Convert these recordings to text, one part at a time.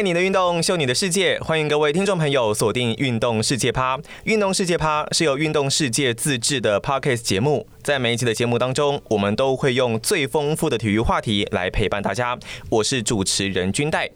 爱你的运动，秀你的世界，欢迎各位听众朋友锁定《运动世界趴》。《运动世界趴》是由运动世界自制的 Podcast 节目，在每一期的节目当中，我们都会用最丰富的体育话题来陪伴大家。我是主持人君代。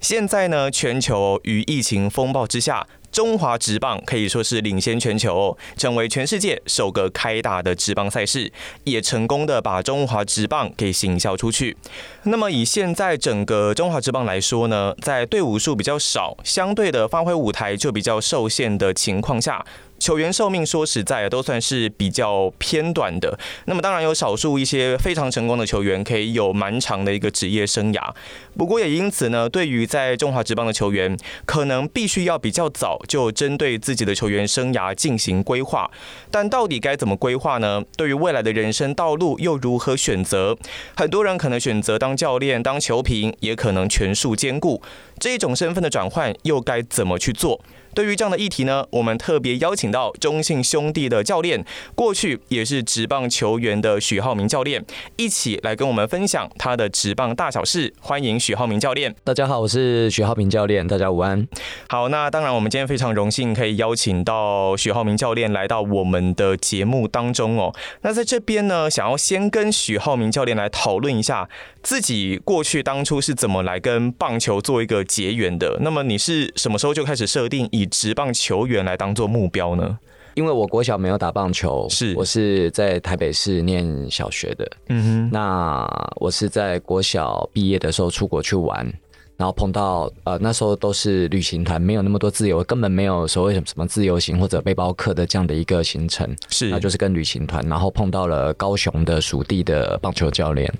现在呢，全球于疫情风暴之下。中华职棒可以说是领先全球，成为全世界首个开打的职棒赛事，也成功的把中华职棒给行销出去。那么以现在整个中华职棒来说呢，在队伍数比较少，相对的发挥舞台就比较受限的情况下。球员寿命说实在都算是比较偏短的，那么当然有少数一些非常成功的球员可以有蛮长的一个职业生涯，不过也因此呢，对于在中华职棒的球员，可能必须要比较早就针对自己的球员生涯进行规划，但到底该怎么规划呢？对于未来的人生道路又如何选择？很多人可能选择当教练、当球评，也可能全数兼顾，这种身份的转换又该怎么去做？对于这样的议题呢，我们特别邀请到中信兄弟的教练，过去也是职棒球员的许浩明教练，一起来跟我们分享他的职棒大小事。欢迎许浩明教练。大家好，我是许浩明教练。大家午安。好，那当然，我们今天非常荣幸可以邀请到许浩明教练来到我们的节目当中哦。那在这边呢，想要先跟许浩明教练来讨论一下自己过去当初是怎么来跟棒球做一个结缘的。那么你是什么时候就开始设定以职棒球员来当做目标呢？因为我国小没有打棒球，是我是在台北市念小学的。嗯哼，那我是在国小毕业的时候出国去玩。然后碰到呃那时候都是旅行团，没有那么多自由，根本没有所谓什么什么自由行或者背包客的这样的一个行程，是，那就是跟旅行团，然后碰到了高雄的属地的棒球教练，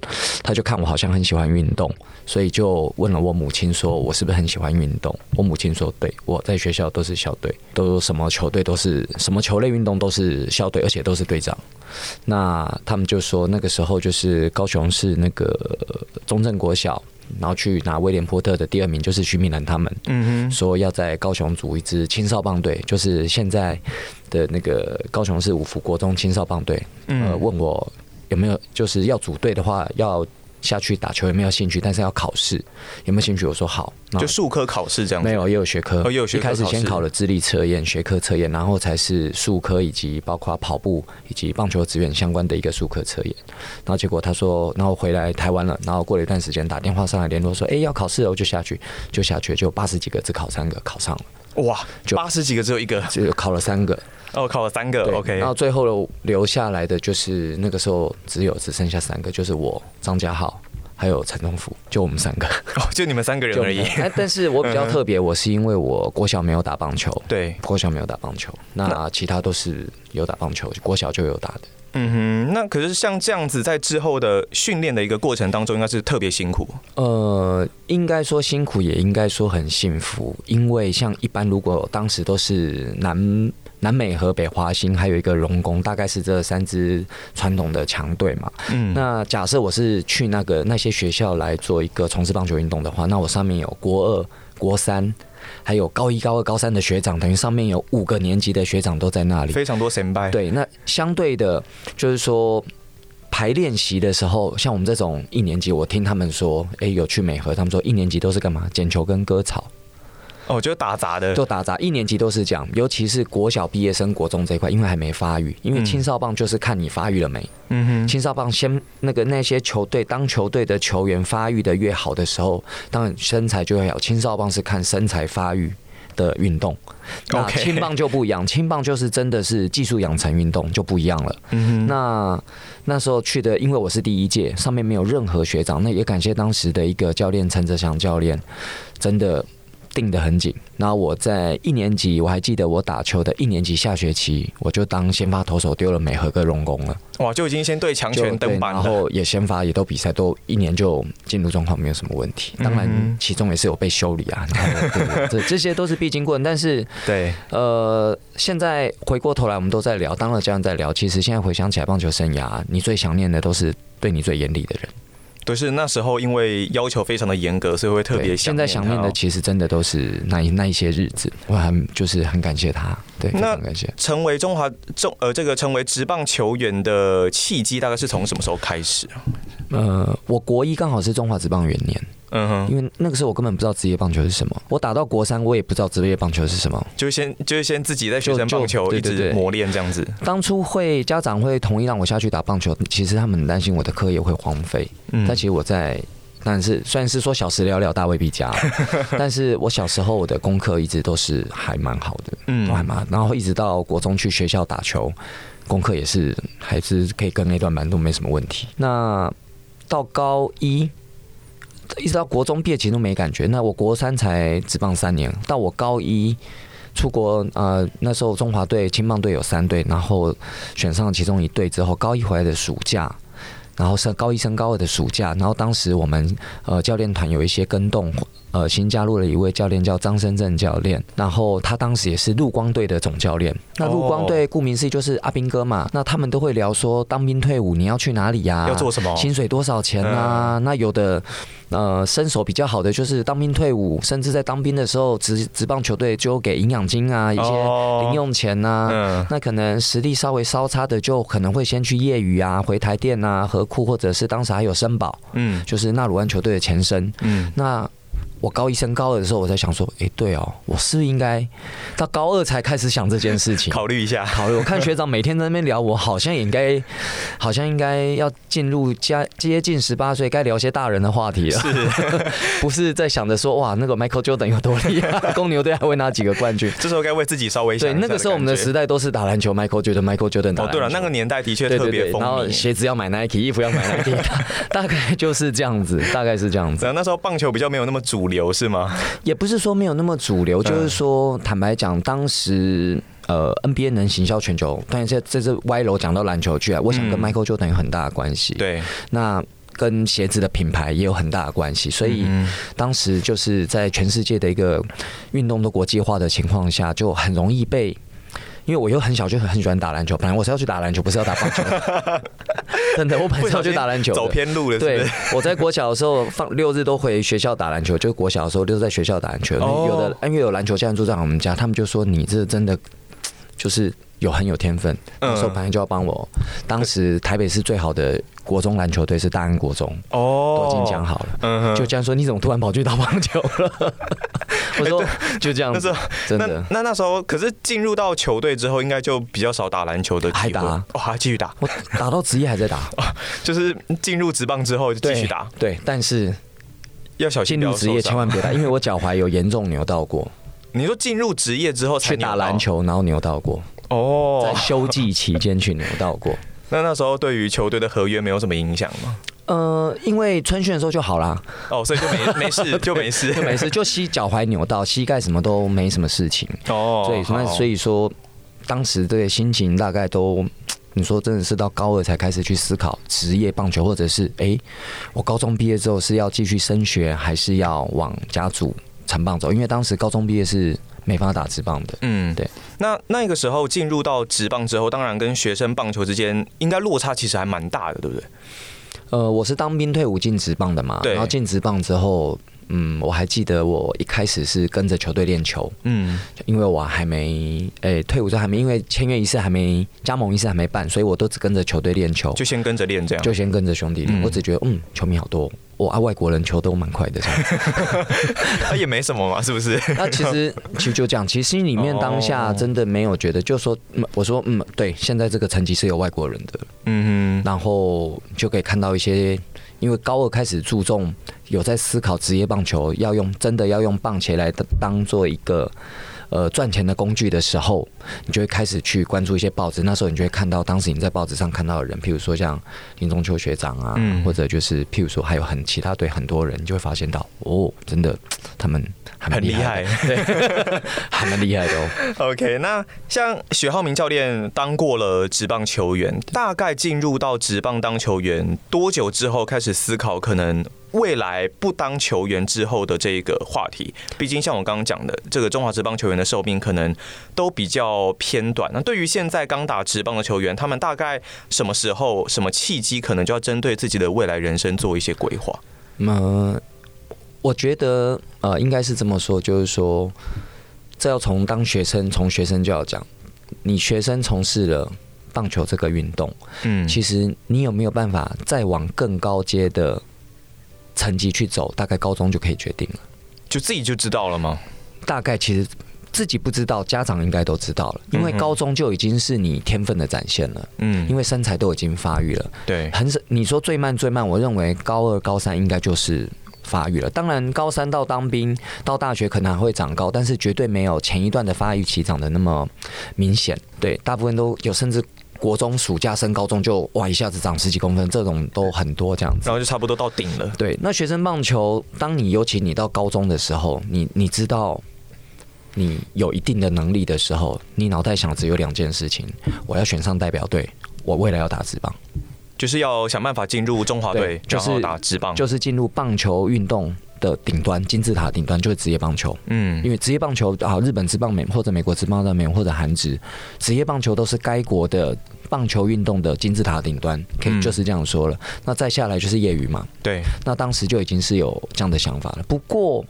他就看我好像很喜欢运动，所以就问了我母亲说，我是不是很喜欢运动？我母亲说，对，我在学校都是校队，都什么球队都是什么球类运动都是校队，而且都是队长。那他们就说那个时候就是高雄市那个中正国小。然后去拿威廉波特的第二名，就是徐敏兰他们，嗯哼，说要在高雄组一支青少棒队，就是现在的那个高雄市五福国中青少棒队，呃，问我有没有就是要组队的话要。下去打球有没有兴趣？但是要考试，有没有兴趣？我说好，就术科考试这样子。没有，也有学科。哦，也有学科。一开始先考了智力测验、学科测验，然后才是术科以及包括跑步以及棒球职员相关的一个术科测验。然后结果他说，然后回来台湾了，然后过了一段时间打电话上来联络说，哎，要考试了，我就下去，就下去，就八十几个只考三个，考上了。哇，就八十几个只有一个，就考了三个。哦，考了三个，OK。然后最后留下来的就是那个时候只有只剩下三个，就是我张家浩。还有陈东福，就我们三个，哦，就你们三个人而已。哎，但是我比较特别，我是因为我国小没有打棒球，对，国小没有打棒球，那其他都是有打棒球，国小就有打的。嗯哼，那可是像这样子，在之后的训练的一个过程当中，应该是特别辛苦。呃，应该说辛苦，也应该说很幸福，因为像一般如果当时都是南。南美和北华兴还有一个龙工，大概是这三支传统的强队嘛。嗯，那假设我是去那个那些学校来做一个从事棒球运动的话，那我上面有国二、国三，还有高一、高二、高三的学长，等于上面有五个年级的学长都在那里，非常多前辈。对，那相对的，就是说排练习的时候，像我们这种一年级，我听他们说，哎，有去美和，他们说一年级都是干嘛？捡球跟割草。哦，就打杂的，就打杂，一年级都是这样，尤其是国小毕业生、国中这一块，因为还没发育，因为青少棒就是看你发育了没。嗯哼，青少棒先那个那些球队，当球队的球员发育的越好的时候，当然身材就会好。青少棒是看身材发育的运动，那青棒就不一样，青棒就是真的是技术养成运动就不一样了。嗯哼，那那时候去的，因为我是第一届，上面没有任何学长，那也感谢当时的一个教练陈泽祥教练，真的。定得很紧，然后我在一年级，我还记得我打球的一年级下学期，我就当先发投手丢了美和跟龙宫了。哇，就已经先对强权登板了，然后也先发，也都比赛，都一年就进入状况，没有什么问题。当然，其中也是有被修理啊，这这些都是必经过程。但是，对，呃，现在回过头来，我们都在聊，当了这样在聊。其实现在回想起来，棒球生涯，你最想念的都是对你最严厉的人。都是那时候，因为要求非常的严格，所以会特别想。现在想念的其实真的都是那一那一些日子，我很就是很感谢他。对，非常感谢。成为中华中呃这个成为职棒球员的契机，大概是从什么时候开始啊？呃，我国一刚好是中华职棒元年。嗯哼，因为那个时候我根本不知道职业棒球是什么。我打到国三，我也不知道职业棒球是什么。就先就是先自己在学生棒球一直磨练这样子。当初会家长会同意让我下去打棒球，其实他们很担心我的课业会荒废。嗯，但其实我在，但是虽然是说小时了了，大未必佳，但是我小时候我的功课一直都是还蛮好的，嗯，都还蛮。然后一直到国中去学校打球，功课也是还是可以跟那段班都没什么问题。那到高一。一直到国中毕业，其实都没感觉。那我国三才职棒三年，到我高一出国，呃，那时候中华队青棒队有三队，然后选上其中一队之后，高一回来的暑假，然后升高一升高二的暑假，然后当时我们呃教练团有一些跟动。呃，新加入了一位教练叫张深正教练，然后他当时也是陆光队的总教练。那陆光队顾名思义就是阿兵哥嘛，那他们都会聊说，当兵退伍你要去哪里呀？要做什么？薪水多少钱啊？那有的呃身手比较好的就是当兵退伍，甚至在当兵的时候职职棒球队就给营养金啊，一些零用钱啊。那可能实力稍微稍差的就可能会先去业余啊，回台电啊、合库，或者是当时还有森宝，嗯，就是纳鲁湾球队的前身，嗯，那。我高一升高二的时候，我在想说，哎、欸，对哦，我是不是应该到高二才开始想这件事情？考虑一下，考虑。我看学长每天在那边聊，我好像也应该，好像应该要进入加接近十八岁，该聊些大人的话题了。是，不是在想着说，哇，那个 Michael Jordan 有多厉害，公牛队还会拿几个冠军？这时候该为自己稍微想。对，那个时候我们的时代都是打篮球，Michael Jordan，Michael Jordan 打篮球。哦，对了，那个年代的确特别。然后鞋子要买 Nike，衣服要买 Nike，大概就是这样子，大概是这样子。那时候棒球比较没有那么主流，是吗？也不是说没有那么主流，就是说，坦白讲，当时呃，NBA 能行销全球，但是这这是歪楼讲到篮球去啊。我想跟 Michael Jordan 有很大的关系，对，那跟鞋子的品牌也有很大的关系，所以当时就是在全世界的一个运动的国际化的情况下，就很容易被。因为我又很小就很很喜欢打篮球，本来我是要去打篮球，不是要打棒球。真的，我本来是要去打篮球，走偏路了。对，我在国小的时候放六日都回学校打篮球，就国小的时候六日在学校打篮球。有的因为有篮球教练住在我们家，他们就说你这真的就是。有很有天分，那时候本来就要帮我。当时台北市最好的国中篮球队是大安国中，哦，都已经讲好了。嗯，就这样说，你怎么突然跑去打棒球了？我说就这样子，真的。那那时候，可是进入到球队之后，应该就比较少打篮球的。还打，哦，还继续打。我打到职业还在打，就是进入职棒之后就继续打。对，但是要小心。进入职业千万别打，因为我脚踝有严重扭到过。你说进入职业之后去打篮球，然后扭到过。哦，在休季期间去扭到过。那那时候对于球队的合约没有什么影响吗？呃，因为春训的时候就好啦。哦，所以就没没事，就没事，就没事，就膝脚踝扭到，膝盖什么都没什么事情。哦，所以那所以说，当时的心情大概都，你说真的是到高二才开始去思考职业棒球，或者是哎、欸，我高中毕业之后是要继续升学，还是要往家族成棒走？因为当时高中毕业是。没办法打直棒的，嗯，对。那那个时候进入到直棒之后，当然跟学生棒球之间应该落差其实还蛮大的，对不对？呃，我是当兵退伍进职棒的嘛，然后进职棒之后，嗯，我还记得我一开始是跟着球队练球，嗯，因为我还没，诶、欸，退伍之后还没，因为签约仪式还没，加盟仪式还没办，所以我都只跟着球队练球，就先跟着练这样，就先跟着兄弟练。嗯、我只觉得，嗯，球迷好多。我爱、哦啊、外国人球都蛮快的，他 也没什么嘛，是不是？那其实其实就这样，其实心里面当下真的没有觉得，就说，我说，嗯，对，现在这个成绩是有外国人的，嗯哼，然后就可以看到一些，因为高二开始注重有在思考职业棒球，要用真的要用棒球来当做一个。呃，赚钱的工具的时候，你就会开始去关注一些报纸。那时候你就会看到，当时你在报纸上看到的人，譬如说像林中秋学长啊，嗯、或者就是譬如说还有很其他队很多人，你就会发现到，哦，真的他们很厉害，对，还蛮厉害的哦。OK，那像许浩明教练当过了职棒球员，大概进入到职棒当球员多久之后开始思考可能？未来不当球员之后的这个话题，毕竟像我刚刚讲的，这个中华职棒球员的寿命可能都比较偏短。那对于现在刚打职棒的球员，他们大概什么时候、什么契机，可能就要针对自己的未来人生做一些规划？嗯，我觉得呃，应该是这么说，就是说，这要从当学生，从学生就要讲，你学生从事了棒球这个运动，嗯，其实你有没有办法再往更高阶的？成绩去走，大概高中就可以决定了。就自己就知道了吗？大概其实自己不知道，家长应该都知道了，因为高中就已经是你天分的展现了。嗯，因为身材都已经发育了。对，很少。你说最慢最慢，我认为高二高三应该就是发育了。当然，高三到当兵到大学可能还会长高，但是绝对没有前一段的发育期长得那么明显。对，大部分都有，甚至。国中暑假升高中就哇一下子长十几公分，这种都很多这样子，然后就差不多到顶了。对，那学生棒球，当你尤其你到高中的时候，你你知道你有一定的能力的时候，你脑袋想只有两件事情：我要选上代表队，我未来要打职棒，就是要想办法进入中华队，就是打职棒，就是进入棒球运动的顶端，金字塔顶端就是职业棒球。嗯，因为职业棒球啊，日本职棒美或者美国职棒的美或者韩职，职业棒球都是该国的棒球运动的金字塔顶端，可以就是这样说了。嗯、那再下来就是业余嘛。对，那当时就已经是有这样的想法了。不过，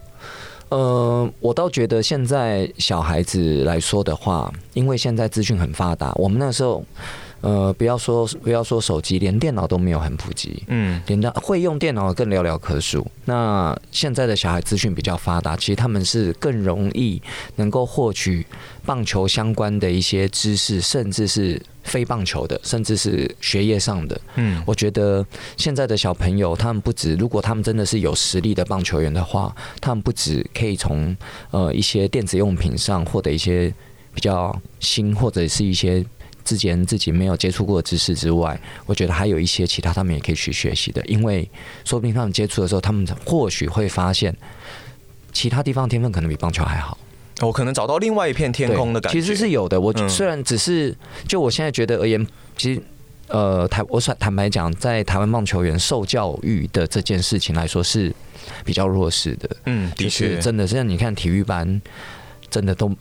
呃，我倒觉得现在小孩子来说的话，因为现在资讯很发达，我们那时候。呃，不要说不要说手机，连电脑都没有很普及。嗯，连的会用电脑更寥寥可数。那现在的小孩资讯比较发达，其实他们是更容易能够获取棒球相关的一些知识，甚至是非棒球的，甚至是学业上的。嗯，我觉得现在的小朋友，他们不止，如果他们真的是有实力的棒球员的话，他们不止可以从呃一些电子用品上获得一些比较新或者是一些。之前自己没有接触过的知识之外，我觉得还有一些其他他们也可以去学习的，因为说不定他们接触的时候，他们或许会发现其他地方天分可能比棒球还好。我可能找到另外一片天空的感觉。其实是有的。我虽然只是就我现在觉得而言，其实呃台我坦坦白讲，在台湾棒球员受教育的这件事情来说是比较弱势的。嗯，的确，真的现在你看体育班，真的都，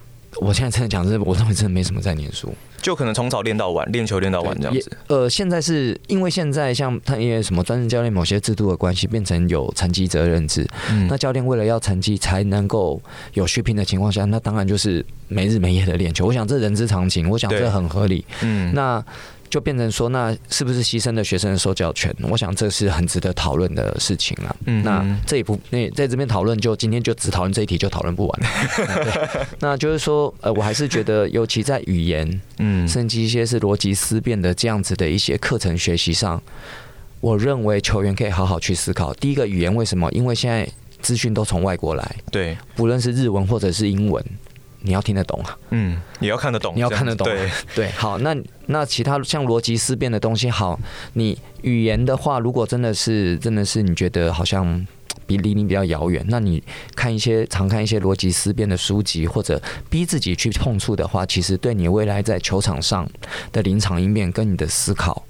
我现在真的讲，真的我认为真的没什么在念书。就可能从早练到晚，练球练到晚这样子。呃，现在是因为现在像他因为什么专任教练某些制度的关系，变成有成绩责任制。嗯。那教练为了要成绩才能够有续聘的情况下，那当然就是没日没夜的练球。我想这人之常情，我想这很合理。嗯。那。就变成说，那是不是牺牲了学生的受教权？我想这是很值得讨论的事情了。嗯，那这一部那在这边讨论，就今天就只讨论这一题，就讨论不完。对，那就是说，呃，我还是觉得，尤其在语言，嗯，甚至一些是逻辑思辨的这样子的一些课程学习上，我认为球员可以好好去思考。第一个语言为什么？因为现在资讯都从外国来，对，不论是日文或者是英文。你要听得懂啊，嗯，你要看得懂，你要看得懂，对对。好，那那其他像逻辑思辨的东西，好，你语言的话，如果真的是真的是你觉得好像比离你比较遥远，那你看一些常看一些逻辑思辨的书籍，或者逼自己去碰触的话，其实对你未来在球场上的临场应变跟你的思考。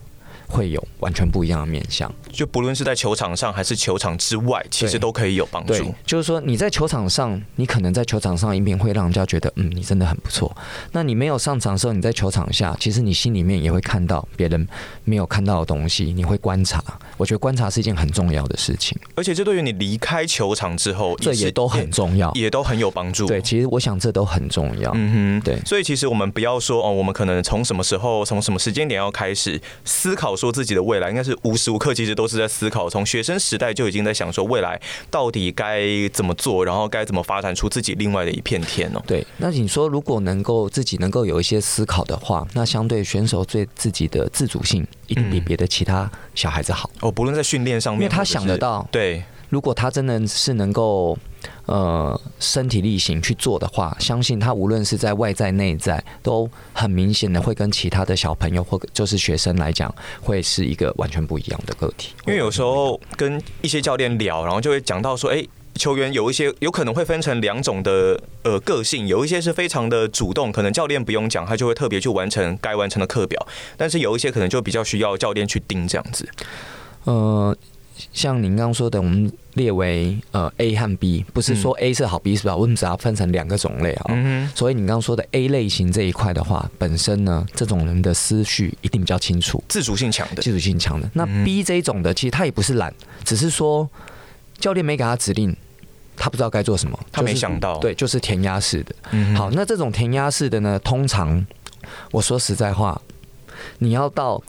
会有完全不一样的面向，就不论是在球场上还是球场之外，其实都可以有帮助。就是说你在球场上，你可能在球场上一面会让人家觉得，嗯，你真的很不错。那你没有上场的时候，你在球场下，其实你心里面也会看到别人没有看到的东西，你会观察。我觉得观察是一件很重要的事情，而且这对于你离开球场之后，这也都很重要，也都很有帮助。对，其实我想这都很重要。嗯哼，对。所以其实我们不要说哦，我们可能从什么时候，从什么时间点要开始思考说自己的未来应该。是无时无刻其实都是在思考，从学生时代就已经在想说未来到底该怎么做，然后该怎么发展出自己另外的一片天哦。对，那你说如果能够自己能够有一些思考的话，那相对选手对自己的自主性一定比别的其他小孩子好哦。不论在训练上面，因为他想得到，对。如果他真的是能够，呃，身体力行去做的话，相信他无论是在外在内在，都很明显的会跟其他的小朋友或就是学生来讲，会是一个完全不一样的个体。因为有时候跟一些教练聊，然后就会讲到说，哎，球员有一些有可能会分成两种的呃个性，有一些是非常的主动，可能教练不用讲，他就会特别去完成该完成的课表，但是有一些可能就比较需要教练去盯这样子，呃。像您刚刚说的，我们列为呃 A 和 B，不是说 A 是好，B 是不好，我们只要分成两个种类啊。嗯、所以你刚刚说的 A 类型这一块的话，本身呢，这种人的思绪一定比较清楚，自主性强的，自主性强的。那 B 这一种的，其实他也不是懒，只是说教练没给他指令，他不知道该做什么，他没想到，对，就是填鸭式的。嗯、好，那这种填鸭式的呢，通常我说实在话，你要到。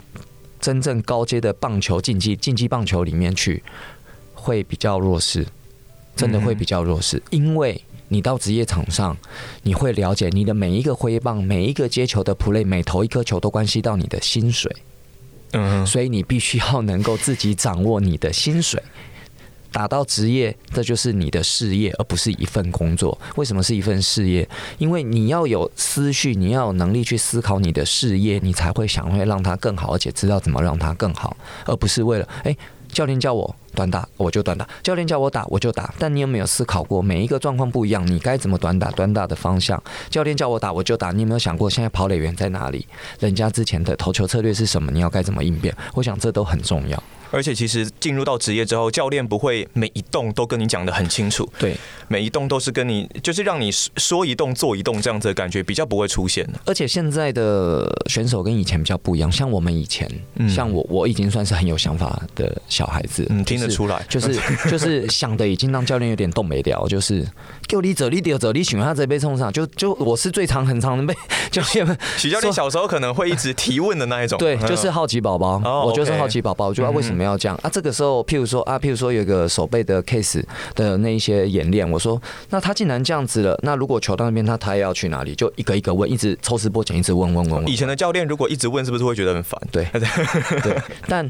真正高阶的棒球竞技竞技棒球里面去，会比较弱势，真的会比较弱势，嗯、因为你到职业场上，你会了解你的每一个挥棒、每一个接球的 play，每投一颗球都关系到你的薪水。嗯，所以你必须要能够自己掌握你的薪水。打到职业，这就是你的事业，而不是一份工作。为什么是一份事业？因为你要有思绪，你要有能力去思考你的事业，你才会想会让它更好，而且知道怎么让它更好，而不是为了哎，教练叫我短打我就短打，教练叫我打我就打。但你有没有思考过，每一个状况不一样，你该怎么短打？短打的方向，教练叫我打我就打。你有没有想过，现在跑垒员在哪里？人家之前的投球策略是什么？你要该怎么应变？我想这都很重要。而且其实进入到职业之后，教练不会每一动都跟你讲得很清楚，对，每一动都是跟你就是让你说一动做一动这样子的感觉比较不会出现。而且现在的选手跟以前比较不一样，像我们以前，嗯、像我我已经算是很有想法的小孩子，嗯，听得出来，就是 就是想的已经让教练有点动没掉，就是给我你走你丢走你喜欢他这被冲上，就就我是最长很长的被 教练 许教练小时候可能会一直提问的那一种，对，就是好奇宝宝，哦、我就是好奇宝宝，我就要为什么要这样啊？这个时候，譬如说啊，譬如说有个手背的 case 的那一些演练，我说，那他竟然这样子了，那如果球到那边，他他要去哪里？就一个一个问，一直抽丝剥茧，一直问问问问。以前的教练如果一直问，是不是会觉得很烦？对对，但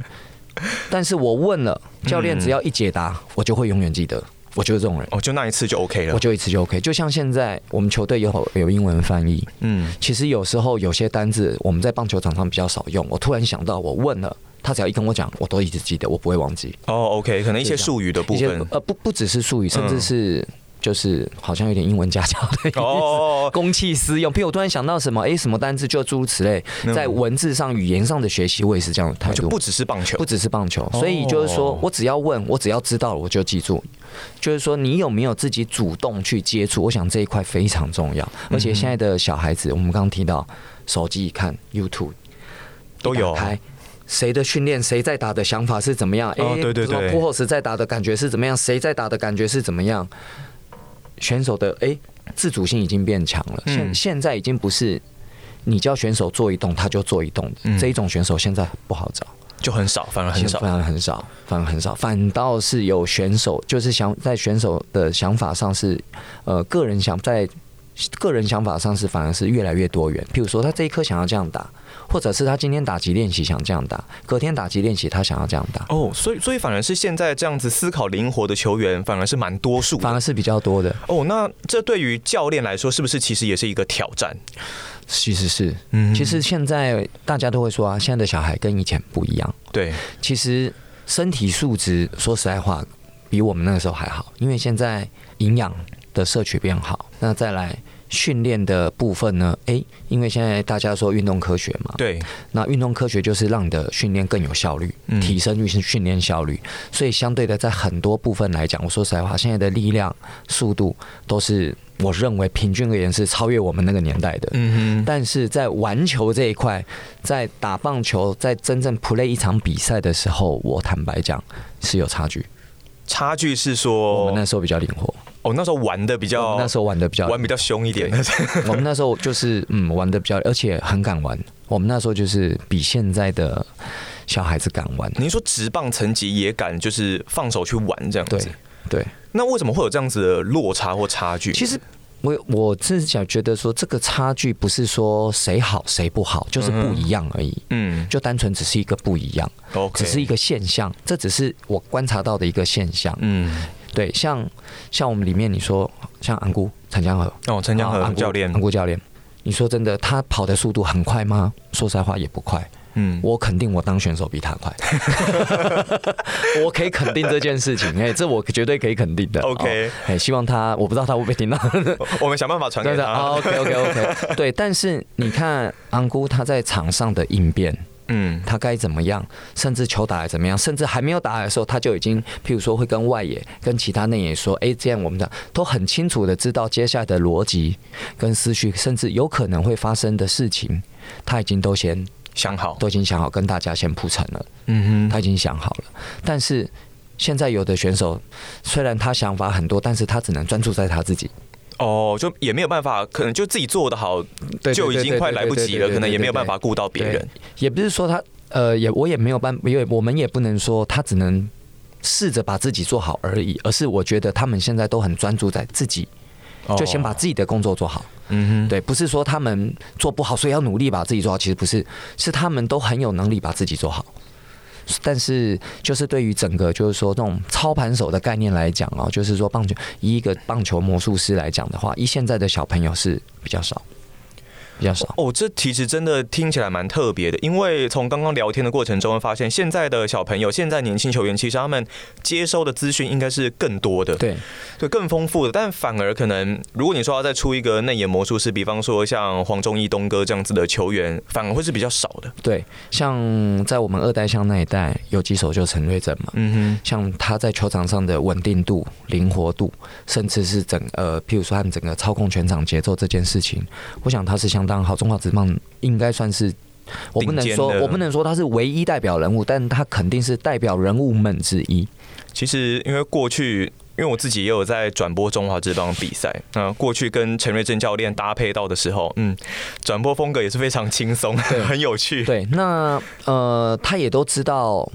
但是我问了，教练只要一解答，我就会永远记得。我就是这种人，哦，就那一次就 OK 了，我就一次就 OK。就像现在我们球队有有英文翻译，嗯，其实有时候有些单字我们在棒球场上比较少用，我突然想到，我问了。他只要一跟我讲，我都一直记得，我不会忘记。哦、oh，OK，可能一些术语的部分，呃，不不只是术语，甚至是就是好像有点英文家教的意思，哦，公器私用。譬如我突然想到什么，哎，什么单字就诸如此类，在文字上、语言上的学习，我也是这样的态度。就不只是棒球，不只是棒球，所以就是说我只要问，我只要知道了，我就记住。就是说，你有没有自己主动去接触？我想这一块非常重要。而且现在的小孩子，我们刚刚提到手机一看 YouTube 都有。谁的训练，谁在打的想法是怎么样？哎、哦，对对对，过后时在打的感觉是怎么样？谁在打的感觉是怎么样？选手的哎，自主性已经变强了。现、嗯、现在已经不是你叫选手做一动他就做一动的、嗯、这一种选手，现在不好找，就很少，反而很少，反而很少，反而很少，反倒是有选手，就是想在选手的想法上是呃，个人想在个人想法上是反而是越来越多元。譬如说，他这一颗想要这样打。或者是他今天打击练习想这样打，隔天打击练习他想要这样打。哦，所以所以反而是现在这样子思考灵活的球员反而是蛮多数，反而是比较多的。哦，那这对于教练来说是不是其实也是一个挑战？其实是，嗯，其实现在大家都会说啊，现在的小孩跟以前不一样。对，其实身体素质说实在话比我们那个时候还好，因为现在营养的摄取变好。那再来。训练的部分呢？诶，因为现在大家说运动科学嘛，对，那运动科学就是让你的训练更有效率，嗯、提升运训练效率。所以相对的，在很多部分来讲，我说实在话，现在的力量、速度都是我认为平均而言是超越我们那个年代的。嗯哼。但是在玩球这一块，在打棒球，在真正 play 一场比赛的时候，我坦白讲是有差距。差距是说，我们那时候比较灵活。哦，那时候玩的比较，那时候玩的比较玩比较凶一点。我们那时候就是嗯，玩的比较，而且很敢玩。我们那时候就是比现在的小孩子敢玩。您说直棒层级也敢，就是放手去玩这样子。对。对，那为什么会有这样子的落差或差距？其实我我是想觉得说，这个差距不是说谁好谁不好，就是不一样而已。嗯。就单纯只是一个不一样只是一个现象。这只是我观察到的一个现象。嗯。对，像像我们里面你说像安姑陈江河哦，陈江河教练，安姑教练，你说真的，他跑的速度很快吗？说实在话也不快。嗯，我肯定我当选手比他快，我可以肯定这件事情，哎，这我绝对可以肯定的。OK，哎，希望他，我不知道他会不会听到，我们想办法传给他。OK OK OK，对，但是你看安姑他在场上的应变。嗯，他该怎么样？甚至球打来怎么样？甚至还没有打来的时候，他就已经，譬如说会跟外野、跟其他内野说：“哎，这样我们的都很清楚的知道接下来的逻辑跟思绪，甚至有可能会发生的事情，他已经都先想好，都已经想好，跟大家先铺陈了。嗯哼，他已经想好了。但是现在有的选手，虽然他想法很多，但是他只能专注在他自己。哦，就也没有办法，可能就自己做的好，就已经快来不及了，可能也没有办法顾到别人。也不是说他，呃，也我也没有办，因为我们也不能说他只能试着把自己做好而已，而是我觉得他们现在都很专注在自己，就先把自己的工作做好。嗯哼，对，不是说他们做不好，所以要努力把自己做好。其实不是，是他们都很有能力把自己做好。但是，就是对于整个就是说这种操盘手的概念来讲啊，就是说棒球以一个棒球魔术师来讲的话，以现在的小朋友是比较少。比较少哦，这其实真的听起来蛮特别的，因为从刚刚聊天的过程中会发现，现在的小朋友，现在年轻球员，其实他们接收的资讯应该是更多的，对，对，更丰富的。但反而可能，如果你说要再出一个内野魔术师，比方说像黄忠义东哥这样子的球员，反而会是比较少的。对，像在我们二代像那一代，有几手就陈瑞正嘛，嗯哼，像他在球场上的稳定度、灵活度，甚至是整呃，譬如说他整个操控全场节奏这件事情，我想他是相当。当好中华职棒应该算是，我不能说我不能说他是唯一代表人物，但他肯定是代表人物们之一。其实因为过去，因为我自己也有在转播中华之棒比赛，那过去跟陈瑞正教练搭配到的时候，嗯，转播风格也是非常轻松，很有趣。对，那呃，他也都知道，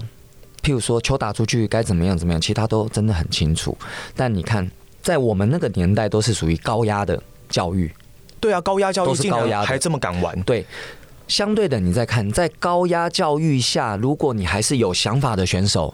譬如说球打出去该怎么样怎么样，其实他都真的很清楚。但你看，在我们那个年代，都是属于高压的教育。对啊，高压教育都是高压，还这么敢玩。对，相对的，你再看，在高压教育下，如果你还是有想法的选手，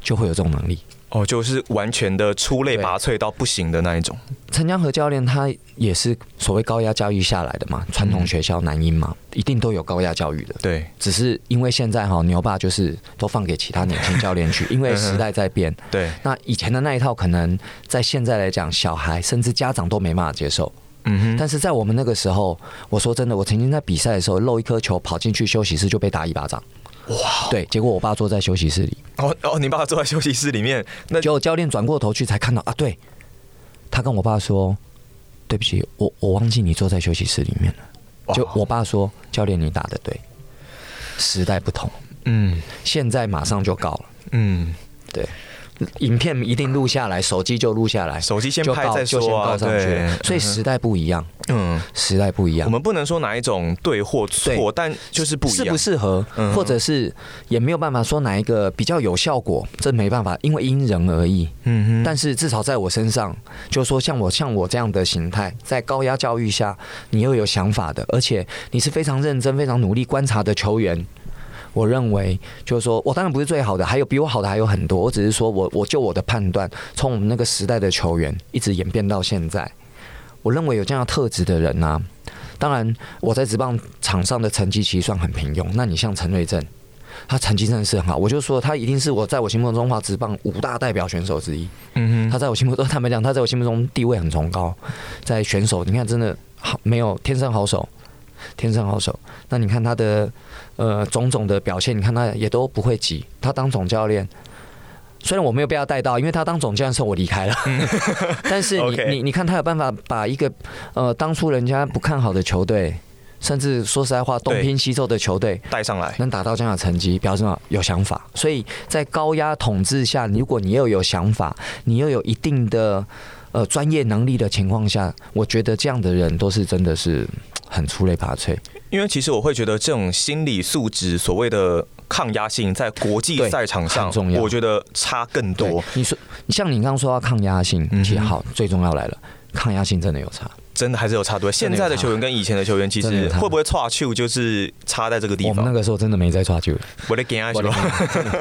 就会有这种能力。哦，就是完全的出类拔萃到不行的那一种。陈江河教练他也是所谓高压教育下来的嘛，传统学校男英嘛，嗯、一定都有高压教育的。对，只是因为现在哈牛爸就是都放给其他年轻教练去，因为时代在变。对，那以前的那一套，可能在现在来讲，小孩甚至家长都没办法接受。嗯哼，但是在我们那个时候，我说真的，我曾经在比赛的时候漏一颗球跑进去休息室就被打一巴掌。哇！对，结果我爸坐在休息室里。哦哦，你爸坐在休息室里面，那结果教练转过头去才看到啊，对，他跟我爸说：“对不起，我我忘记你坐在休息室里面了。”就我爸说：“教练，你打的对。”时代不同，嗯，现在马上就告了，嗯，对。影片一定录下来，手机就录下来，手机先拍再说啊，对，所以时代不一样，嗯，时代不一样。我们不能说哪一种对或错，但就是不一样，适不适合，或者是也没有办法说哪一个比较有效果，这没办法，因为因人而异。嗯哼，但是至少在我身上，就是说像我像我这样的形态，在高压教育下，你又有想法的，而且你是非常认真、非常努力观察的球员。我认为就是说，我当然不是最好的，还有比我好的还有很多。我只是说我，我就我的判断，从我们那个时代的球员一直演变到现在，我认为有这样特质的人呐、啊。当然，我在职棒场上的成绩其实算很平庸。那你像陈瑞正，他成绩真的是很好。我就说他一定是我在我心目中中华职棒五大代表选手之一。嗯哼，他在我心目中，坦白讲，他在我心目中地位很崇高。在选手，你看真的好没有天生好手。天生好手，那你看他的呃种种的表现，你看他也都不会急。他当总教练，虽然我没有被他带到，因为他当总教练的时候我离开了，但是你 你你看他有办法把一个呃当初人家不看好的球队，甚至说实在话东拼西凑的球队带上来，能达到这样的成绩，表示什么？有想法。所以在高压统治下，如果你又有想法，你又有一定的呃专业能力的情况下，我觉得这样的人都是真的是。很出类拔萃，因为其实我会觉得这种心理素质，所谓的抗压性，在国际赛场上，重要，我觉得差更多。你说，像你刚刚说到抗压性，其实好，最重要来了，抗压性真的有差，真的还是有差多。现在的球员跟以前的球员，其实会不会差球，就是差在这个地方。我们那个时候真的没在差球，我的天啊，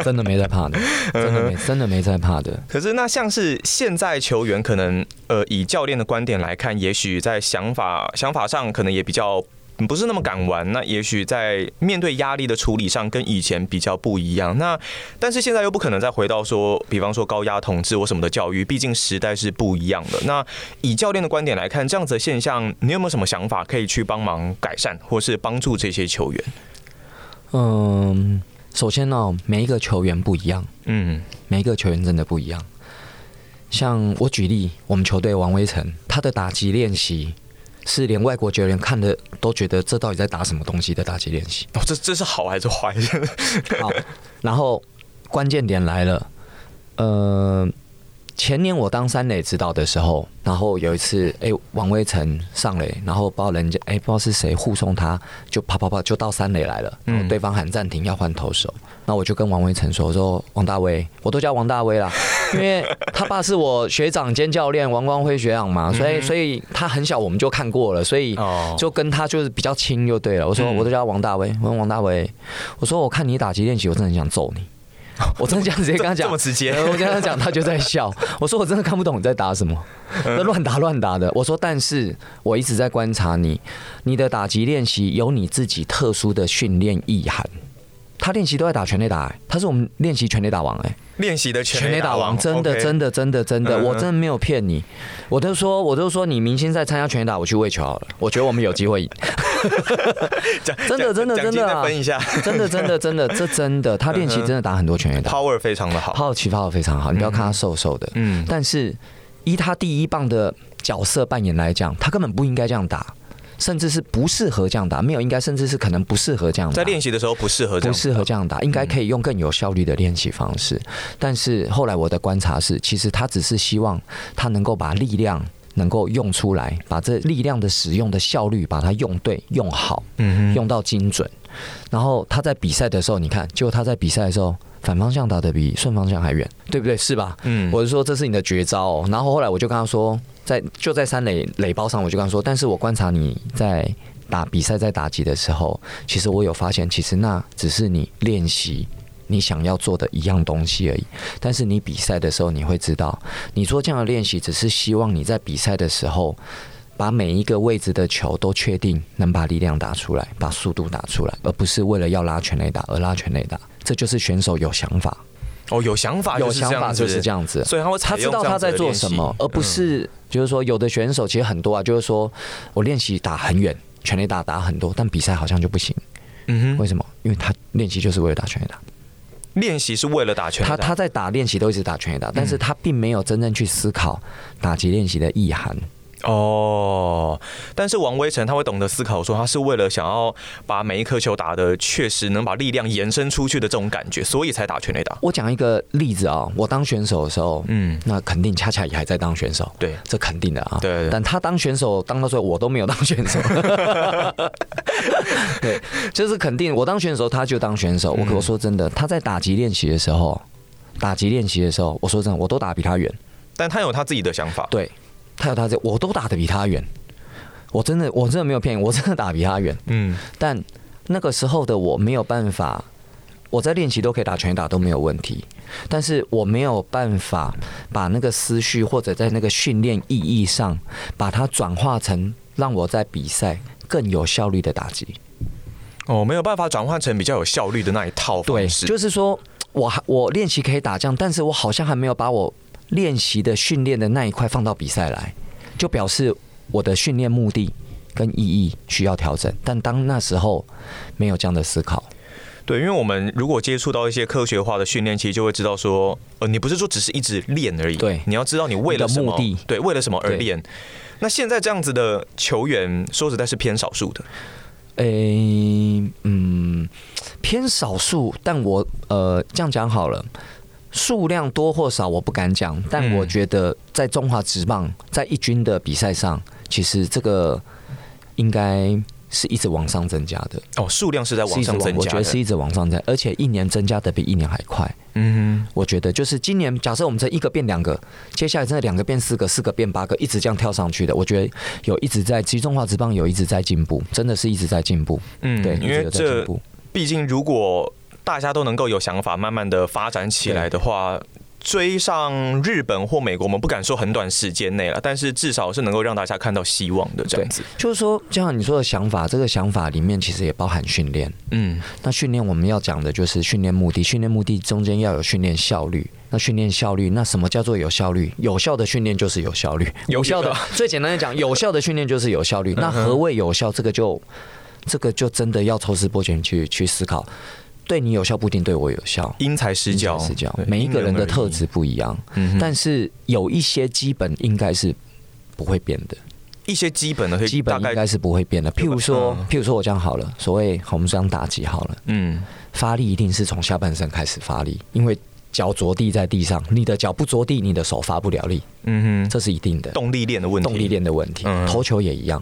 真的没在怕的，真的没，真的没在怕的。可是那像是现在球员，可能呃，以教练的观点来看，也许在想法想法上，可能也比较。不是那么敢玩，那也许在面对压力的处理上跟以前比较不一样。那但是现在又不可能再回到说，比方说高压统治或什么的教育，毕竟时代是不一样的。那以教练的观点来看，这样子的现象，你有没有什么想法可以去帮忙改善，或是帮助这些球员？嗯，首先呢，每一个球员不一样，嗯，每一个球员真的不一样。像我举例，我们球队王威成，他的打击练习。是连外国球员看的都觉得这到底在打什么东西的打击练习？哦，这这是好还是坏？好，然后关键点来了，呃，前年我当三垒指导的时候，然后有一次，哎、欸，王威成上垒，然后不知道人家，哎、欸，不知道是谁护送他，就啪啪啪就到三垒来了，然后对方喊暂停要换投手，那、嗯、我就跟王威成说，我说王大威，我都叫王大威啦，因为他爸是我学长兼教练王光辉学长嘛，所以所以他很小我们就看过了，所以就跟他就是比较亲就对了。我说我都叫王大威，我说王大威，我说我看你打击练习，我真的很想揍你。我真的这样直接跟他讲，这么直接。我跟他讲，他就在 笑。我说我真的看不懂你在打什么，那乱打乱打的。我说，但是我一直在观察你，你的打击练习有你自己特殊的训练意涵。他练习都在打全垒打，他是我们练习全垒打王哎，练习的全垒打王，真的真的真的真的，我真的没有骗你。我都说，我都说你明星赛参加全垒打，我去喂球好了。我觉得我们有机会赢。真的真的真的啊！分一下，真的真的 真的，这真的，他练习真的打很多全垒打，power 非常的好，power 起发的非常好。你不要看他瘦瘦的，嗯，但是依他第一棒的角色扮演来讲，他根本不应该这样打，甚至是不适合这样打，没有应该，甚至是可能不适合这样打。在练习的时候不适合，不适合这样打，应该可以用更有效率的练习方式。但是后来我的观察是，其实他只是希望他能够把力量。能够用出来，把这力量的使用的效率把它用对、用好，嗯，用到精准。然后他在比赛的时候，你看，结果他在比赛的时候，反方向打得比顺方向还远，对不对？是吧？嗯，我是说这是你的绝招哦。然后后来我就跟他说，在就在三垒垒包上，我就跟他说，但是我观察你在打比赛在打击的时候，其实我有发现，其实那只是你练习。你想要做的一样东西而已，但是你比赛的时候，你会知道，你做这样的练习，只是希望你在比赛的时候，把每一个位置的球都确定能把力量打出来，把速度打出来，而不是为了要拉全垒打而拉全垒打。这就是选手有想法哦，有想法，有想法就是这样子，所以他会他知道他在做什么，而不是就是说有的选手其实很多啊，就是说我练习打很远，全垒打打很多，但比赛好像就不行。嗯哼，为什么？因为他练习就是为了打全垒打。练习是为了打全他他在打练习都一直打全垒打，但是他并没有真正去思考打击练习的意涵。哦，但是王威成他会懂得思考，说他是为了想要把每一颗球打的确实能把力量延伸出去的这种感觉，所以才打全垒打。我讲一个例子啊，我当选手的时候，嗯，那肯定恰恰也还在当选手，对，这肯定的啊，对。但他当选手当到最后，我都没有当选手，对，就是肯定。我当选手，他就当选手。我可我说真的，他在打击练习的时候，打击练习的时候，我说真的，我都打比他远，但他有他自己的想法，对。他有他这，我都打得比他远，我真的，我真的没有骗你，我真的打比他远。嗯，但那个时候的我没有办法，我在练习都可以打拳打都没有问题，但是我没有办法把那个思绪或者在那个训练意义上，把它转化成让我在比赛更有效率的打击。哦，没有办法转换成比较有效率的那一套方式。对，就是说我我练习可以打这样，但是我好像还没有把我。练习的训练的那一块放到比赛来，就表示我的训练目的跟意义需要调整。但当那时候没有这样的思考，对，因为我们如果接触到一些科学化的训练，其实就会知道说，呃，你不是说只是一直练而已，对，你要知道你为了什么目的，对，为了什么而练。那现在这样子的球员，说实在是偏少数的。诶、欸，嗯，偏少数，但我呃这样讲好了。数量多或少我不敢讲，但我觉得在中华职棒在一军的比赛上，其实这个应该是一直往上增加的。哦，数量是在往上增加，我觉得是一直往上增加，而且一年增加的比一年还快。嗯，我觉得就是今年假设我们这一个变两个，接下来真的两个变四个，四个变八个，一直这样跳上去的，我觉得有一直在，其实中华职棒有一直在进步，真的是一直在进步。嗯，对，因为这毕竟如果。大家都能够有想法，慢慢的发展起来的话，追上日本或美国，我们不敢说很短时间内了，但是至少是能够让大家看到希望的这样子。就是说，就像你说的想法，这个想法里面其实也包含训练。嗯，那训练我们要讲的就是训练目的，训练目的中间要有训练效率。那训练效率，那什么叫做有效率？有效的训练就是有效率，有效的最简单的讲，有效的训练就是有效率。那何谓有效？这个就这个就真的要抽丝剥茧去去思考。对你有效不一定对我有效，因材施教，施教。每一个人的特质不一样，但是有一些基本应该是不会变的。一些基本的，基本应该是不会变的。譬如说，譬如说我这样好了，所谓我们这样打击好了，嗯，发力一定是从下半身开始发力，因为脚着地在地上，你的脚不着地，你的手发不了力。嗯哼，这是一定的。动力链的问题，动力链的问题。嗯，投球也一样，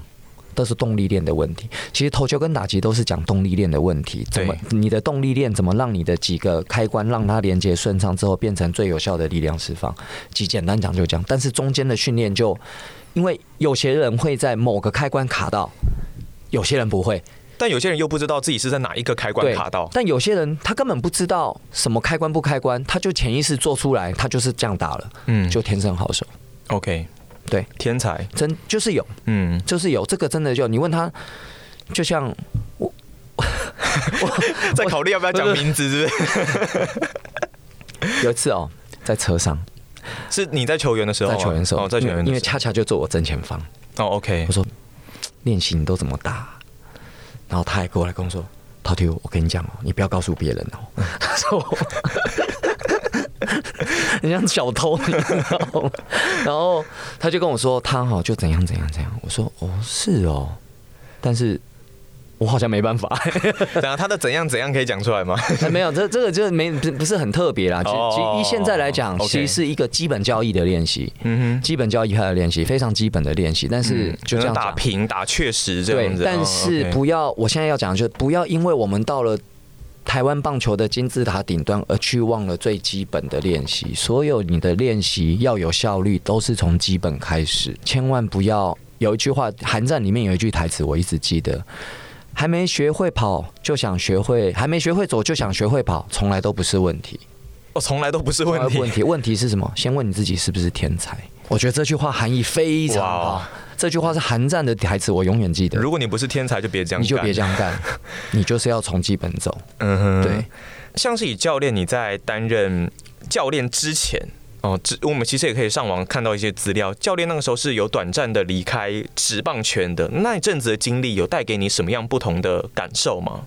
都是动力链的问题。其实投球跟打击都是讲动力链的问题。怎么你的动力链怎么让你的几个开关让它连接顺畅之后，变成最有效的力量释放？极简单讲就这样。但是中间的训练就，因为有些人会在某个开关卡到，有些人不会。但有些人又不知道自己是在哪一个开关卡到，但有些人他根本不知道什么开关不开关，他就潜意识做出来，他就是这样打了，嗯，就天生好手。OK，对，天才真就是有，嗯，就是有这个真的就你问他，就像我，我 在考虑要不要讲名字，是不是？有一次哦，在车上，是你在球员的时候，在球员的时候，哦，在球员的时候，因为恰恰就坐我正前方。哦，OK，我说练习你都怎么打？然后他还过来跟我说：“陶铁，我跟你讲哦，你不要告诉别人哦。”他说：“你像小偷，你知道吗？”然后他就跟我说：“他好就怎样怎样怎样。”我说：“哦，是哦，但是。”我好像没办法，然后他的怎样怎样可以讲出来吗？没有，这这个就没不不是很特别啦。其实以现在来讲，其实是一个基本交易的练习，嗯哼，基本交易还的练习，非常基本的练习。但是就这样打平打确实这样子，但是不要，我现在要讲就是不要因为我们到了台湾棒球的金字塔顶端而去忘了最基本的练习。所有你的练习要有效率，都是从基本开始。千万不要有一句话，寒战里面有一句台词，我一直记得。还没学会跑就想学会，还没学会走就想学会跑，从来都不是问题。哦，从来都不是问题。问题问题是什么？先问你自己是不是天才。我觉得这句话含义非常好。哇这句话是韩战的台词，我永远记得。如果你不是天才，就别这样，你就别这样干，你就是要从基本走。嗯哼，对。像是以教练，你在担任教练之前。哦，我们其实也可以上网看到一些资料。教练那个时候是有短暂的离开职棒圈的，那一阵子的经历有带给你什么样不同的感受吗？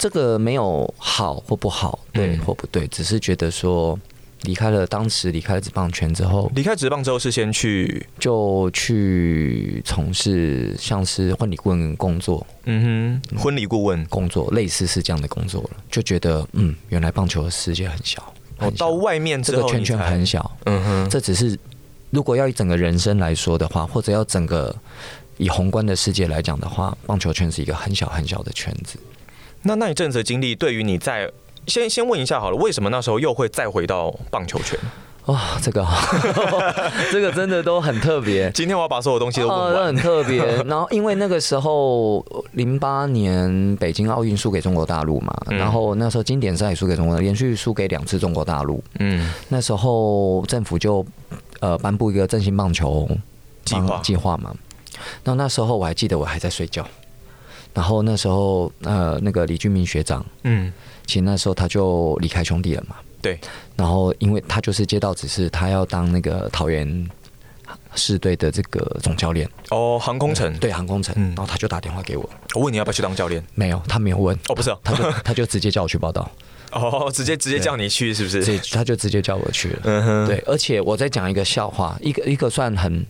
这个没有好或不好，对或不对，只是觉得说离开了当时离开了职棒圈之后，离开职棒之后是先去就去从事像是婚礼顾问工作，嗯哼，婚礼顾问。工作类似是这样的工作了，就觉得嗯，原来棒球的世界很小。哦，到外面这个圈圈很小，嗯哼，这只是如果要以整个人生来说的话，或者要整个以宏观的世界来讲的话，棒球圈是一个很小很小的圈子。那那一阵子的经历，对于你在先先问一下好了，为什么那时候又会再回到棒球圈？哇、哦，这个，这个真的都很特别。今天我要把所有东西都问很特别。然后因为那个时候，零八年北京奥运输给中国大陆嘛，嗯、然后那时候经典赛输给中国，连续输给两次中国大陆。嗯，那时候政府就呃颁布一个振兴棒球计划计划嘛。那那时候我还记得我还在睡觉，然后那时候呃那个李俊明学长，嗯，其实那时候他就离开兄弟了嘛。对，然后因为他就是接到指示，他要当那个桃园市队的这个总教练。哦，航空城。对航空城，然后他就打电话给我，我问你要不要去当教练？没有，他没有问。哦，不是，他就 他就直接叫我去报道。哦，直接直接叫你去是不是？他就直接叫我去了，嗯哼，对，而且我再讲一个笑话，一个一个算很。